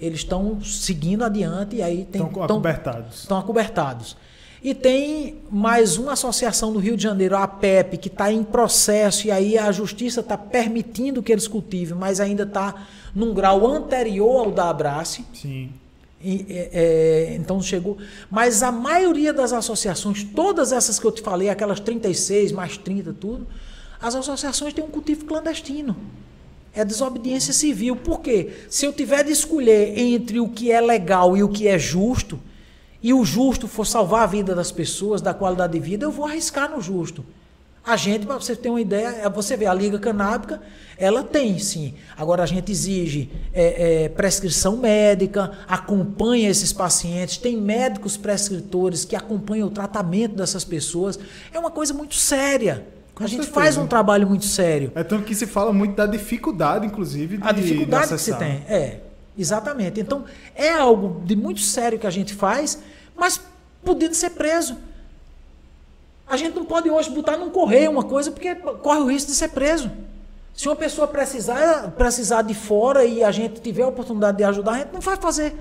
eles estão seguindo adiante e aí tem Estão tão- acobertados. estão acobertados. E tem mais uma associação do Rio de Janeiro, a APEP, que está em processo, e aí a justiça está permitindo que eles cultivem, mas ainda está num grau anterior ao da Abrace. Sim. E, é, é, então chegou. Mas a maioria das associações, todas essas que eu te falei, aquelas 36, mais 30, tudo, as associações têm um cultivo clandestino. É desobediência civil. Por quê? Se eu tiver de escolher entre o que é legal e o que é justo, e o justo for salvar a vida das pessoas, da qualidade de vida, eu vou arriscar no justo. A gente, para você ter uma ideia, é você vê a Liga Canábica, ela tem sim. Agora a gente exige é, é, prescrição médica, acompanha esses pacientes, tem médicos prescritores que acompanham o tratamento dessas pessoas. É uma coisa muito séria. A gente certeza. faz um trabalho muito sério. É tanto que se fala muito da dificuldade, inclusive, de A dificuldade de que se tem. É, exatamente. Então, é algo de muito sério que a gente faz, mas podendo ser preso. A gente não pode hoje botar num correio uma coisa porque corre o risco de ser preso. Se uma pessoa precisar, precisar de fora e a gente tiver a oportunidade de ajudar, a gente não vai fazer.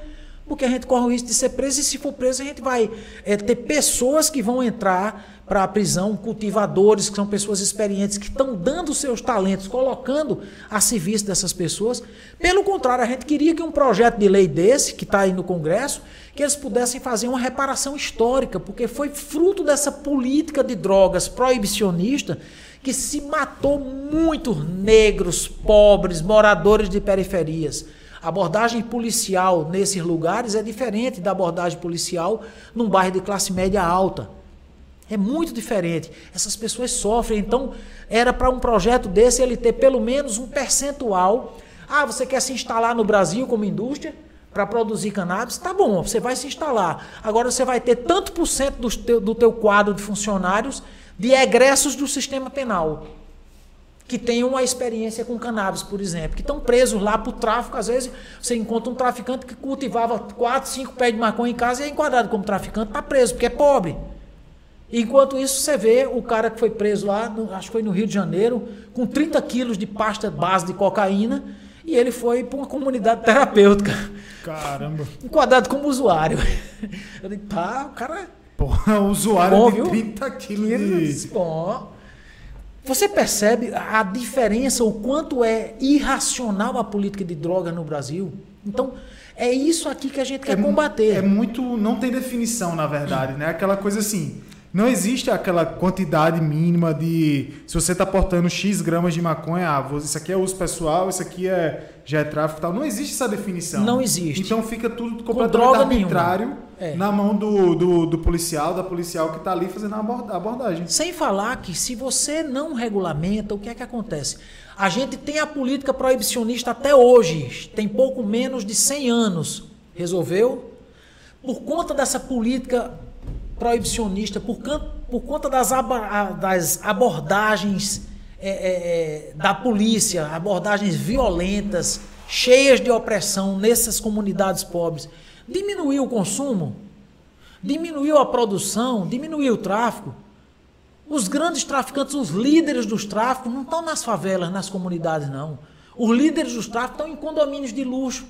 Porque a gente corre o risco de ser preso e se for preso a gente vai é, ter pessoas que vão entrar para a prisão, cultivadores, que são pessoas experientes, que estão dando seus talentos, colocando a serviço dessas pessoas. Pelo contrário, a gente queria que um projeto de lei desse, que está aí no Congresso, que eles pudessem fazer uma reparação histórica, porque foi fruto dessa política de drogas proibicionista que se matou muitos negros, pobres, moradores de periferias. A abordagem policial nesses lugares é diferente da abordagem policial num bairro de classe média alta. É muito diferente. Essas pessoas sofrem. Então, era para um projeto desse ele ter pelo menos um percentual. Ah, você quer se instalar no Brasil como indústria para produzir cannabis? Tá bom, você vai se instalar. Agora você vai ter tanto por cento do teu, do teu quadro de funcionários de egressos do sistema penal que tenham uma experiência com cannabis, por exemplo, que estão presos lá por tráfico. Às vezes você encontra um traficante que cultivava 4, 5 pés de maconha em casa e é enquadrado como traficante, está preso, porque é pobre. Enquanto isso, você vê o cara que foi preso lá, no, acho que foi no Rio de Janeiro, com 30 quilos de pasta base de cocaína, e ele foi para uma comunidade terapêutica. Caramba. [laughs] Enquadrado como usuário. Eu digo, pá, o cara. Porra, usuário Bom, de viu? 30 quilos de. Bom, você percebe a diferença, o quanto é irracional a política de droga no Brasil? Então, é isso aqui que a gente quer mu- combater. É muito. Não tem definição, na verdade, né? Aquela coisa assim. Não existe aquela quantidade mínima de. Se você está portando X gramas de maconha, ah, isso aqui é uso pessoal, isso aqui é, já é tráfico e tal. Não existe essa definição. Não existe. Então fica tudo completamente arbitrário É. na mão do, do, do policial, da policial que está ali fazendo a aborda- abordagem. Sem falar que se você não regulamenta, o que é que acontece? A gente tem a política proibicionista até hoje, tem pouco menos de 100 anos. Resolveu? Por conta dessa política proibicionista, por, por conta das, das abordagens é, é, é, da polícia, abordagens violentas, cheias de opressão nessas comunidades pobres, diminuiu o consumo, diminuiu a produção, diminuiu o tráfico. Os grandes traficantes, os líderes dos tráficos, não estão nas favelas, nas comunidades, não. Os líderes dos tráficos estão em condomínios de luxo,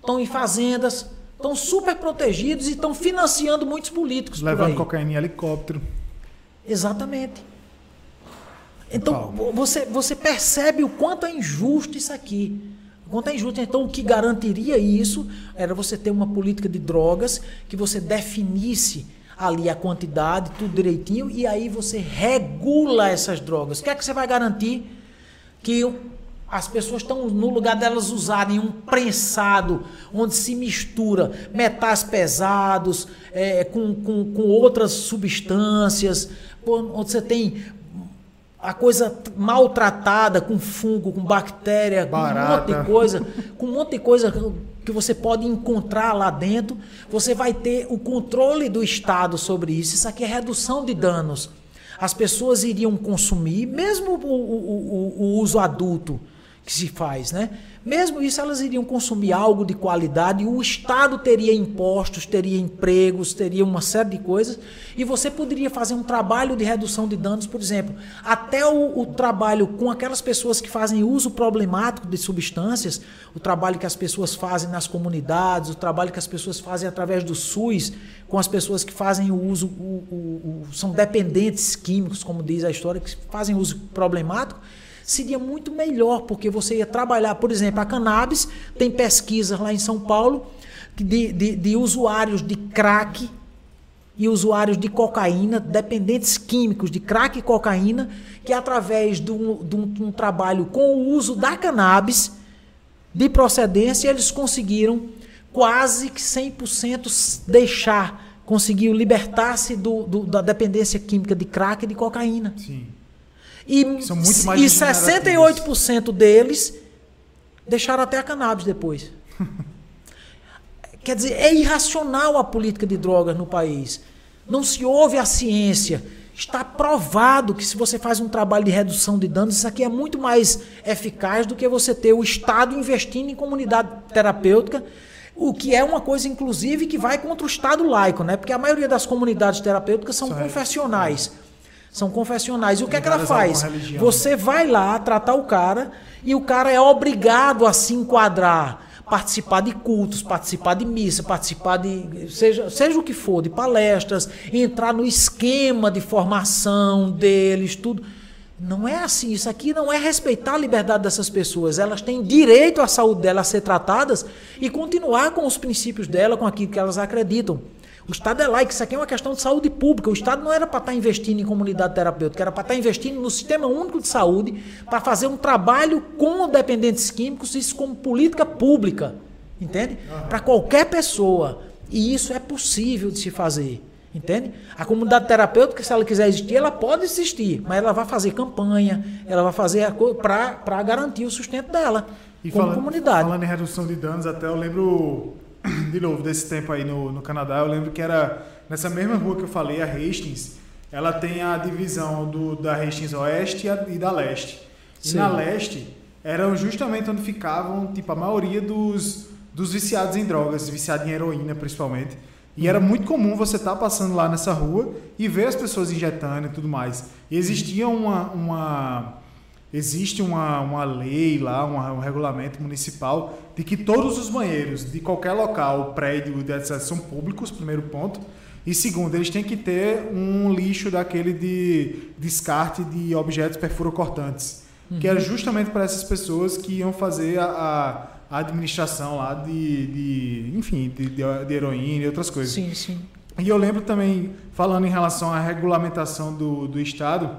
estão em fazendas, estão super protegidos e estão financiando muitos políticos. Levando aí. cocaína em helicóptero. Exatamente. Então, Calma. você, você percebe o quanto é injusto isso aqui. O quanto é injusto. Então, o que garantiria isso era você ter uma política de drogas que você definisse ali a quantidade, tudo direitinho, e aí você regula essas drogas. O que é que você vai garantir? Que as pessoas estão no lugar delas usarem um prensado onde se mistura metais pesados é, com, com, com outras substâncias, onde você tem a coisa maltratada com fungo, com bactéria, com um monte Barata. de coisa, com um monte de coisa que você pode encontrar lá dentro, você vai ter o controle do Estado sobre isso. Isso aqui é redução de danos. As pessoas iriam consumir, mesmo o, o- o- o uso adulto que se faz, né? Mesmo isso, elas iriam consumir algo de qualidade, o Estado teria impostos, teria empregos, teria uma série de coisas, e você poderia fazer um trabalho de redução de danos, por exemplo, até o, o trabalho com aquelas pessoas que fazem uso problemático de substâncias, o trabalho que as pessoas fazem nas comunidades, o trabalho que as pessoas fazem através do SUS, com as pessoas que fazem o uso, o- o- são dependentes químicos, como diz a história, que fazem uso problemático, seria muito melhor, porque você ia trabalhar, por exemplo, a cannabis, tem pesquisas lá em São Paulo de, de, de usuários de crack e usuários de cocaína, dependentes químicos de crack e cocaína, que através de um, de um- de um trabalho com o uso da cannabis de procedência, eles conseguiram quase que 100% deixar, conseguiu libertar-se do, do- da dependência química de crack e de cocaína. Sim. E, São muito mais e degenerativos. 68% deles deixaram até a cannabis depois. [laughs] Quer dizer, é irracional a política de drogas no país. Não se ouve a ciência. Está provado que se você faz um trabalho de redução de danos, isso aqui é muito mais eficaz do que você ter o Estado investindo em comunidade terapêutica, o que é uma coisa, inclusive, que vai contra o Estado laico, né? Porque a maioria das comunidades terapêuticas são São confessionais. São confessionais. E o que é que ela faz? Você vai lá tratar o cara e o cara é obrigado a se enquadrar, participar de cultos, participar de missa, participar de seja, seja o que for, de palestras, entrar no esquema de formação deles, tudo. Não é assim. Isso aqui não é respeitar a liberdade dessas pessoas. Elas têm direito à saúde delas a ser tratadas e continuar com os princípios dela, com aquilo que elas acreditam. O Estado é laico, isso aqui é uma questão de saúde pública. O Estado não era para estar investindo em comunidade terapêutica, era para estar investindo no sistema único de saúde, para fazer um trabalho com dependentes químicos, isso como política pública, entende? Para qualquer pessoa. E isso é possível de se fazer, entende? A comunidade terapêutica, se ela quiser existir, ela pode existir, mas ela vai fazer campanha, ela vai fazer para garantir o sustento dela, E como falando, comunidade. falando em redução de danos, até eu lembro, [clears throat] de novo, desse tempo aí no, no Canadá, eu lembro que era nessa mesma rua que eu falei, a Hastings, ela tem a divisão do, da Hastings Oeste e, a- e da Leste. E Sim. na Leste, eram justamente onde ficavam, tipo, a maioria dos, dos viciados em drogas, viciados em heroína, principalmente. E era muito comum você estar tá passando lá nessa rua e ver as pessoas injetando e tudo mais. E existia uma, uma existe uma, uma lei lá, um, um, regulamento municipal de que todos os banheiros de qualquer local, prédio, etc., são públicos, primeiro ponto. E segundo, eles têm que ter um lixo daquele de descarte de objetos perfurocortantes, uhum. que era justamente para essas pessoas que iam fazer a, a administração lá de, de enfim, de, de, heroína e outras coisas. Sim, sim. E eu lembro também, falando em relação à regulamentação do, do Estado,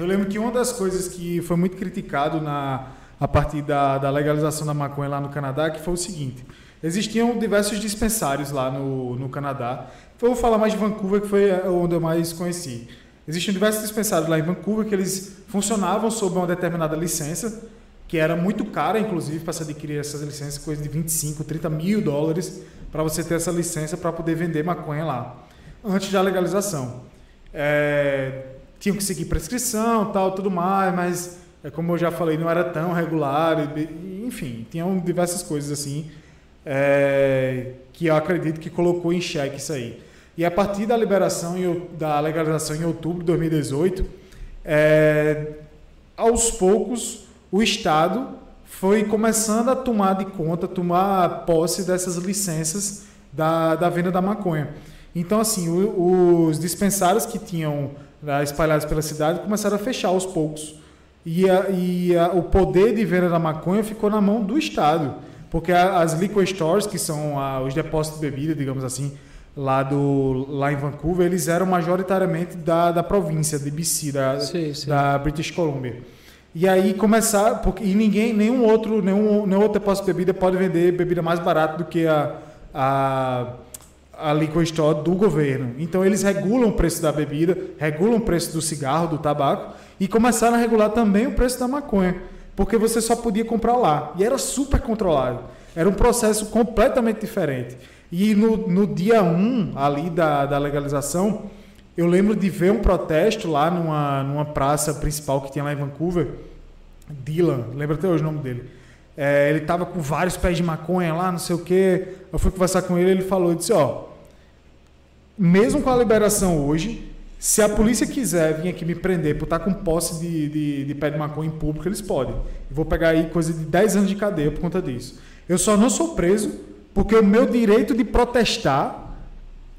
eu lembro que uma das coisas que foi muito criticado na, a partir da, da legalização da maconha lá no Canadá, que foi o seguinte, existiam diversos dispensários lá no, no Canadá. Vou falar mais de Vancouver, que foi onde eu mais conheci. Existiam diversos dispensários lá em Vancouver que eles funcionavam sob uma determinada licença, que era muito cara, inclusive, para se adquirir essas licenças, coisa de 25, 30 mil dólares para você ter essa licença para poder vender maconha lá, antes da legalização. É, tinham que seguir prescrição, tal, tudo mais, mas, é, como eu já falei, não era tão regular, enfim, tinham diversas coisas assim, é, que eu acredito que colocou em xeque isso aí. E a partir da liberação, da legalização em outubro de 2018, é, aos poucos o Estado foi começando a tomar de conta, tomar posse dessas licenças da, da venda da maconha. Então, assim, o, os dispensários que tinham né, espalhados pela cidade começaram a fechar aos poucos. E, a, e a, o poder de venda da maconha ficou na mão do Estado. Porque a, as liquor stores, que são os depósitos de bebida, digamos assim, lá, do, lá em Vancouver, eles eram majoritariamente da, da província de BC, da, sim, sim. da British Columbia. E aí começar, porque e ninguém, nenhum outro, nenhum, nenhum outro depósito de bebida pode vender bebida mais barata do que a, a, a liquor store do governo. Então eles regulam o preço da bebida, regulam o preço do cigarro, do tabaco e começaram a regular também o preço da maconha, porque você só podia comprar lá e era super controlado. Era um processo completamente diferente. E no, no dia 1 um, ali da, da legalização, eu lembro de ver um protesto lá numa, numa praça principal que tinha lá em Vancouver. Dylan, lembra até hoje o nome dele. É, ele estava com vários pés de maconha lá, não sei o quê. Eu fui conversar com ele, ele falou, disse, ó, mesmo com a liberação hoje, se a polícia quiser vir aqui me prender por estar com posse de, de, de pé de maconha em público, eles podem. Eu vou pegar aí coisa de 10 anos de cadeia por conta disso. Eu só não sou preso porque o meu direito de protestar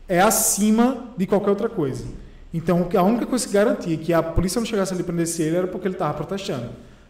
é acima de qualquer outra coisa. Então, a única coisa que garantia que a polícia não chegasse ali prendesse ele era porque ele estava protestando.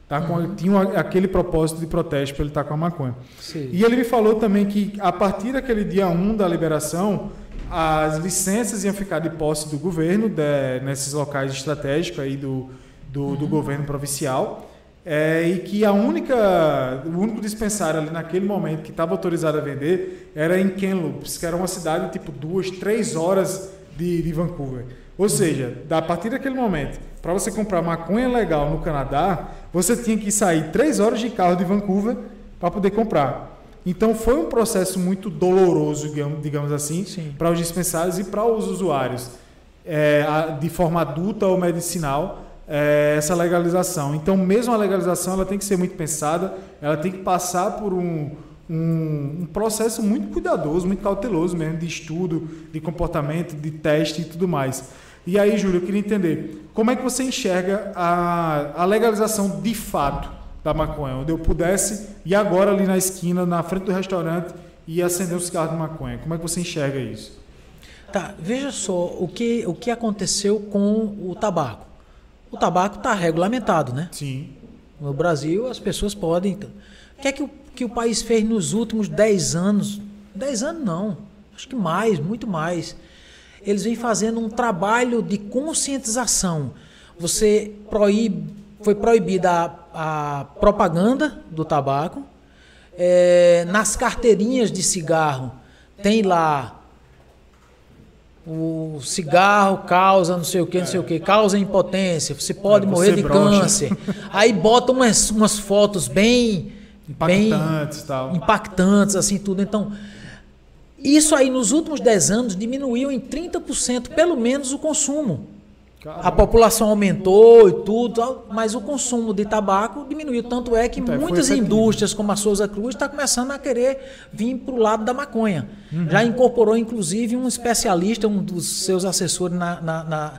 Tá? Com, uhum. Tinha aquele propósito de protesto para ele estar tá com a maconha. Sim. E ele me falou também que, a partir daquele dia 1 da liberação, as licenças iam ficar de posse do governo, de, nesses locais estratégicos aí do, do, uhum. do governo provincial. É, e que a única, o único dispensário ali naquele momento que estava autorizado a vender era em Kamloops, que era uma cidade tipo duas, três horas de, de Vancouver. Ou seja, a partir daquele momento, para você comprar maconha legal no Canadá, você tinha que sair três horas de carro de Vancouver para poder comprar. Então foi um processo muito doloroso, digamos, assim, Sim. para os dispensários e para os usuários, é, de forma adulta ou medicinal é, essa legalização. Então, mesmo a legalização, ela tem que ser muito pensada, ela tem que passar por um, um, um, processo muito cuidadoso, muito cauteloso mesmo, de estudo, de comportamento, de teste e tudo mais. E aí, Júlio, eu queria entender, como é que você enxerga a, a legalização de fato da maconha? Onde eu pudesse ir agora ali na esquina, na frente do restaurante, e acender um cigarro de maconha. Como é que você enxerga isso? Tá, veja só o que, o que aconteceu com o tabaco o tabaco está regulamentado, né? Sim. No Brasil, as pessoas podem. Então. O que é que o, que o país fez nos últimos 10 anos? 10 anos não, acho que mais, muito mais. Eles vêm fazendo um trabalho de conscientização. Você proíbe, foi proibida a, a propaganda do tabaco. É, nas carteirinhas de cigarro tem lá o cigarro causa não sei o que, não sei o que, causa impotência, você pode é, morrer de brocha. câncer. Aí bota umas, umas fotos bem impactantes, bem tal. impactantes, assim, tudo. Então, isso aí nos últimos 10 anos diminuiu em 30% pelo menos o consumo. Caramba. A população aumentou e tudo, mas o consumo de tabaco diminuiu. Tanto é que então, muitas indústrias, como a Souza Cruz, está começando a querer vir para o lado da maconha. Uhum. Já incorporou, inclusive, um especialista, um dos seus assessores na, na, na,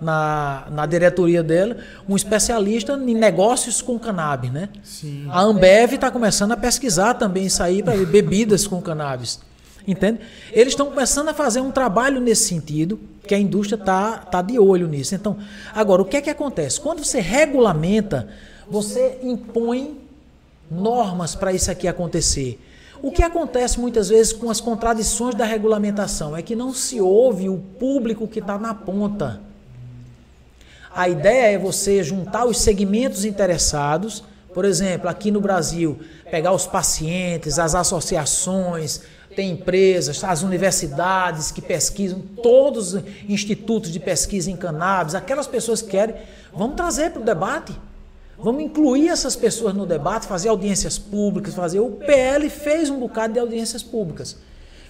na, na diretoria dela, um especialista em negócios com cannabis. Né? Sim. A Ambev está começando a pesquisar também isso aí para bebidas com cannabis. Entende? Eles estão começando a fazer um trabalho nesse sentido, que a indústria está tá de olho nisso. Então, agora, o que é que acontece? Quando você regulamenta, você impõe normas para isso aqui acontecer. O que acontece muitas vezes com as contradições da regulamentação é que não se ouve o público que está na ponta. A ideia é você juntar os segmentos interessados, por exemplo, aqui no Brasil, pegar os pacientes, as associações, tem empresas, as universidades que pesquisam, todos os institutos de pesquisa em cannabis, aquelas pessoas que querem, vamos trazer para o debate. Vamos incluir essas pessoas no debate, fazer audiências públicas, fazer. O PL fez um bocado de audiências públicas.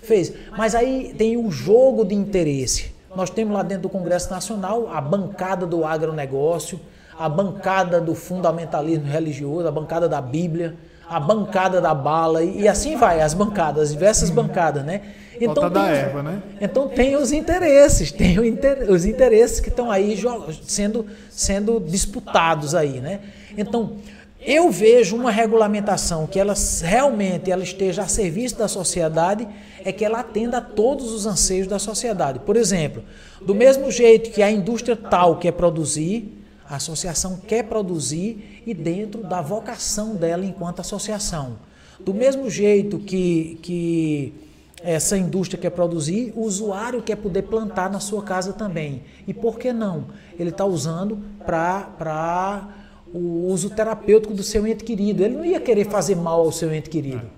Fez. Mas aí tem o jogo de interesse. Nós temos lá dentro do Congresso Nacional a bancada do agronegócio, a bancada do fundamentalismo religioso, a bancada da Bíblia a bancada da bala e, assim vai, as bancadas, diversas bancadas, né? Então tem, erva, né? então tem os interesses, tem inter, os interesses que estão aí sendo, sendo disputados aí, né? Então, eu vejo uma regulamentação que ela realmente ela esteja a serviço da sociedade, é que ela atenda a todos os anseios da sociedade. Por exemplo, do mesmo jeito que a indústria tal quer produzir, a associação quer produzir e dentro da vocação dela enquanto associação. Do mesmo jeito que, que essa indústria quer produzir, o usuário quer poder plantar na sua casa também. E por que não? Ele está usando para o uso terapêutico do seu ente querido. Ele não ia querer fazer mal ao seu ente querido.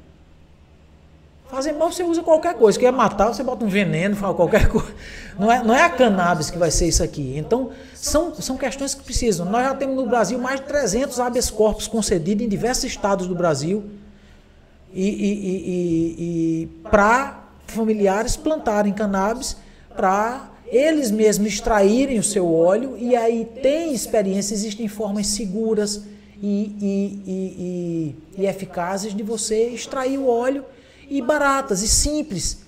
Fazer mal você usa qualquer coisa. Quer matar, você bota um veneno, fala qualquer [laughs] coisa. Não é, não é a cannabis que vai ser isso aqui. Então, são, são questões que precisam. Nós já temos no Brasil mais de 300 habeas corpus concedidos em diversos estados do Brasil. E, e, e, e para familiares plantarem cannabis para eles mesmos extraírem o seu óleo e aí tem experiência, existem formas seguras e, e, e, e, eficazes de você extrair o óleo e baratas e simples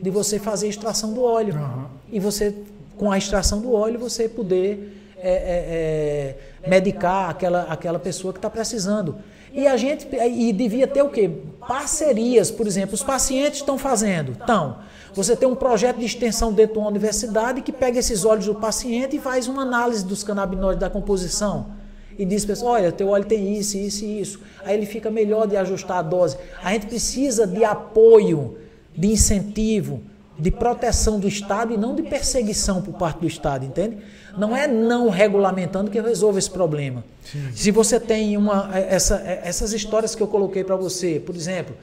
de você fazer a extração do óleo. Uhum. E você, com a extração do óleo, você poder é, é, é, medicar aquela, aquela pessoa que está precisando. E a gente e devia ter o quê? Parcerias, por exemplo, os pacientes estão fazendo. Então, você tem um projeto de extensão dentro de uma universidade que pega esses óleos do paciente e faz uma análise dos canabinoides da composição e diz para pessoa, olha, teu óleo tem isso, isso e isso. Aí ele fica melhor de ajustar a dose. A gente precisa de apoio, de incentivo, de proteção do Estado e não de perseguição por parte do Estado, entende? Não é não regulamentando que resolve esse problema. Sim. Se você tem uma, essa, essas histórias que eu coloquei para você, por exemplo,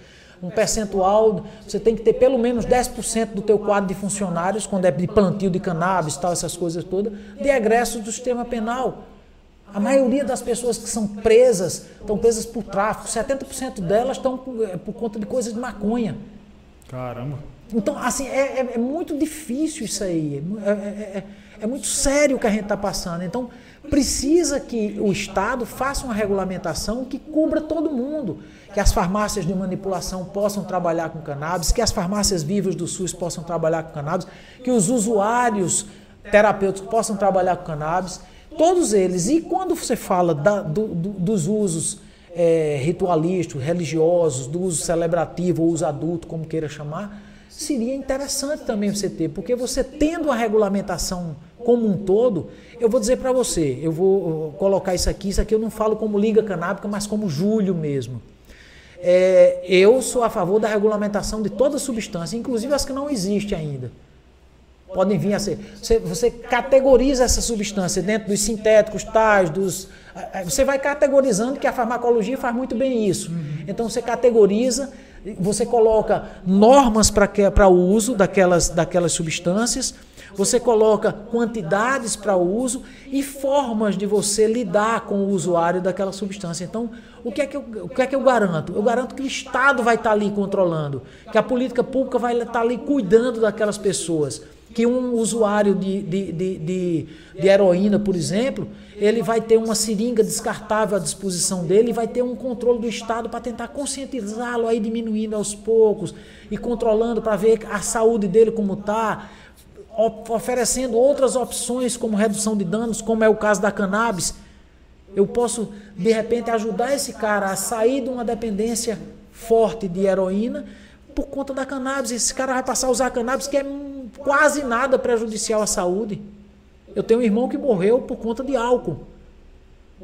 um percentual, você tem que ter pelo menos 10% do teu quadro de funcionários, quando é de plantio de cannabis, tal, essas coisas todas, de egressos do sistema penal. A maioria das pessoas que são presas estão presas por tráfico. 70% delas estão por, é, por, conta de coisas de maconha. Caramba. Então, assim, é, é, é muito difícil isso aí. É, é, é, é muito sério o que a gente está passando. Então, precisa que o Estado faça uma regulamentação que cubra todo mundo. Que as farmácias de manipulação possam trabalhar com cannabis, que as farmácias vivas do SUS possam trabalhar com cannabis, que os usuários terapêuticos possam trabalhar com cannabis Todos eles. E quando você fala da, do, do, dos usos é, ritualísticos, religiosos, do uso celebrativo ou uso adulto, como queira chamar, seria interessante também você ter, porque você tendo a regulamentação como um todo, eu vou dizer para você, eu vou colocar isso aqui, isso aqui eu não falo como Liga Canábica, mas como Júlio mesmo. É, eu sou a favor da regulamentação de toda substância, inclusive as que não existem ainda podem vir a ser. Você, você categoriza essa substância dentro dos sintéticos, tais, dos. Você vai categorizando que a farmacologia faz muito bem isso. Então você categoriza, você coloca normas para o uso daquelas, daquelas substâncias, você coloca quantidades para o uso e formas de você lidar com o usuário daquela substância. Então, o que é que eu, o que é que eu garanto? Eu garanto que o Estado vai estar ali controlando, que a política pública vai estar ali cuidando daquelas pessoas que um usuário de, de, de, de, de heroína, por exemplo, ele vai ter uma seringa descartável à disposição dele e vai ter um controle do Estado para tentar conscientizá-lo aí diminuindo aos poucos e controlando para ver a saúde dele como está, oferecendo outras opções como redução de danos, como é o caso da cannabis. Eu posso, de repente, ajudar esse cara a sair de uma dependência forte de heroína por conta da cannabis. Esse cara vai passar a usar cannabis que é quase nada prejudicial à saúde. Eu tenho um irmão que morreu por conta de álcool.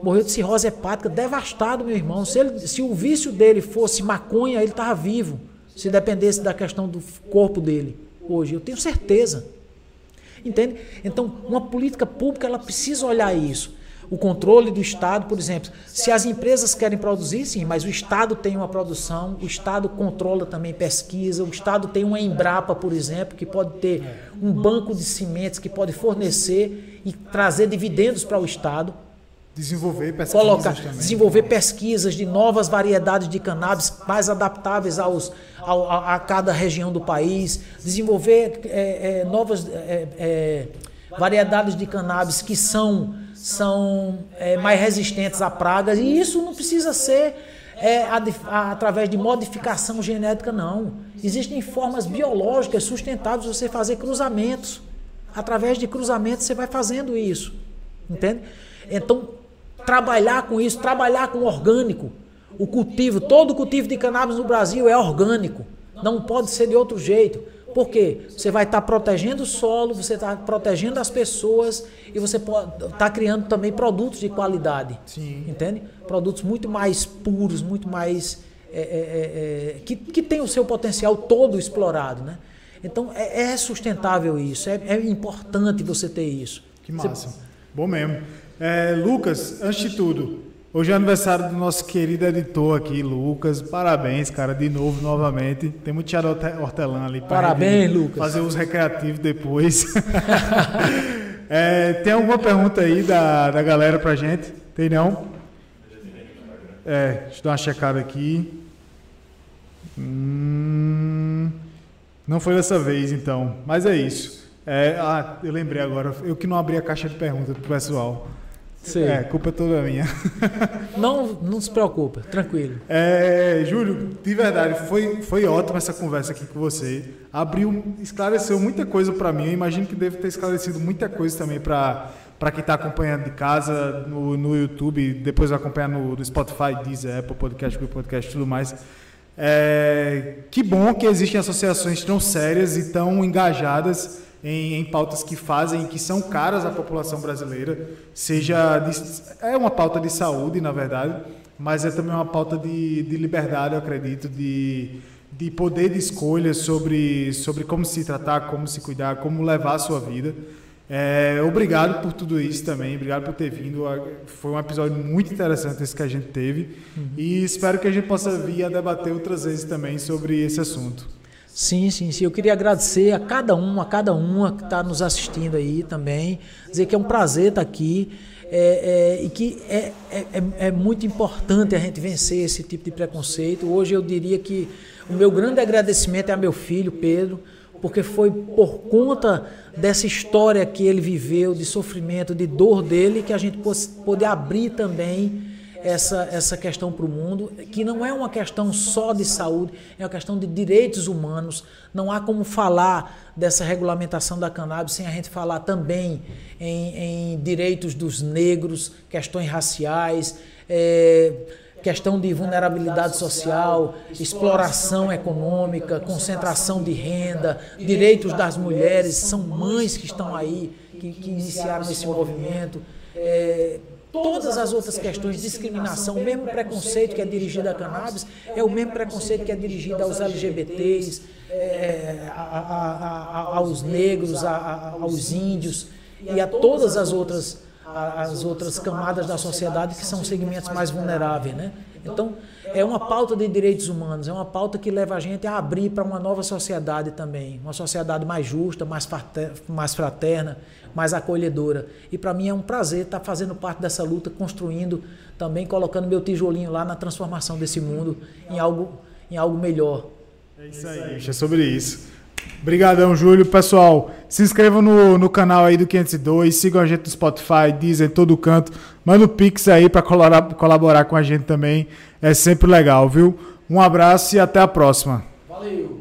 Morreu de cirrose hepática, devastado, meu irmão. Se, ele, se o vício dele fosse maconha, ele estava vivo. Se dependesse da questão do corpo dele hoje. Eu tenho certeza. Entende? Então, uma política pública ela precisa olhar isso o controle do Estado, por exemplo. Se as empresas querem produzir, sim, mas o Estado tem uma produção, o Estado controla também pesquisa, o Estado tem uma Embrapa, por exemplo, que pode ter um banco de cimentos que pode fornecer e trazer dividendos para o Estado. Desenvolver pesquisas colocar, também. Desenvolver pesquisas de novas variedades de cannabis mais adaptáveis aos, ao, a, a, cada região do país. Desenvolver é, é, novas é, é variedades de cannabis que são são é, mais resistentes a pragas, e isso não precisa ser é, a, através de modificação genética, não. Existem formas biológicas sustentáveis de você fazer cruzamentos. Através de cruzamentos você vai fazendo isso. Entende? Então, trabalhar com isso, trabalhar com orgânico. O cultivo, todo cultivo de cannabis no Brasil é orgânico. Não pode ser de outro jeito. Por quê? Você vai estar protegendo o solo, você está protegendo as pessoas e você está criando também produtos de qualidade. Sim. Entende? Produtos muito mais puros, muito mais. É, é, é, é que, que tem o seu potencial todo explorado. Né? Então é, é sustentável isso, é, é, importante você ter isso. Que massa. Você... Bom mesmo. Lucas, antes de tudo, Hoje é aniversário do nosso querido editor aqui, Lucas. Parabéns, cara, de novo, novamente. Tem muito Tiago Hortelã ali para Parabéns, Lucas. fazer os recreativos depois. [laughs] é, tem alguma pergunta aí da, da galera pra gente? Tem não? É, deixa eu dar uma checada aqui. Hum, não foi dessa vez, então. Mas é isso. É, ah, eu lembrei agora. Eu que não abri a caixa de perguntas pro pessoal. É, culpa é toda minha. [laughs] Não, não se preocupa, tranquilo. É, Júlio, de verdade, foi, foi ótima essa conversa aqui com você. Abriu, esclareceu muita coisa para mim. Eu imagino que deve ter esclarecido muita coisa também para para quem está acompanhando de casa, no, no YouTube, depois acompanhar no, no Spotify, Deezer, Apple Podcast, Google Podcast e tudo mais. É, que bom que existem associações tão sérias e tão engajadas em, em, pautas que fazem, que são caras à população brasileira, seja de, é uma pauta de saúde, na verdade, mas é também uma pauta de, de liberdade, eu acredito, de, de poder de escolha sobre, sobre como se tratar, como se cuidar, como levar a sua vida. É, obrigado por tudo isso também, obrigado por ter vindo. Foi um episódio muito interessante esse que a gente teve uhum. e espero que a gente possa vir a debater outras vezes também sobre esse assunto. Sim, sim, sim. Eu queria agradecer a cada um, a cada uma que está nos assistindo aí também. Dizer que é um prazer estar tá aqui é, é, e que é, é, é, é, muito importante a gente vencer esse tipo de preconceito. Hoje eu diria que o meu grande agradecimento é a meu filho, Pedro, porque foi por conta dessa história que ele viveu, de sofrimento, de dor dele, que a gente pôde abrir também essa, essa questão para o mundo, que não é uma questão só de saúde, é uma questão de direitos humanos. Não há como falar dessa regulamentação da cannabis sem a gente falar também em, em direitos dos negros, questões raciais, é, questão de vulnerabilidade social, exploração econômica, concentração de renda, direitos das mulheres, são mães que estão aí, que, que iniciaram esse movimento. É, Todas as outras questões de discriminação, o mesmo preconceito que é dirigido à cannabis, é o mesmo preconceito que é dirigido aos LGBTs, é, a, a, a, aos negros, aos índios e a todas as outras, as outras camadas da sociedade que são segmentos mais vulneráveis. Né? Então, é uma pauta de direitos humanos, é uma pauta que leva a gente a abrir para uma nova sociedade também, uma sociedade mais justa, mais fraterna, mais acolhedora. E para mim é um prazer estar fazendo parte dessa luta, construindo, também colocando meu tijolinho lá na transformação desse mundo em algo, em algo melhor. É isso aí, é sobre isso. Obrigadão, Júlio. Pessoal, se inscrevam no, no canal aí do 502, sigam a gente no Spotify, dizem todo canto. Manda o um Pix aí para colaborar, colaborar com a gente também. É sempre legal, viu? Um abraço e até a próxima. Valeu!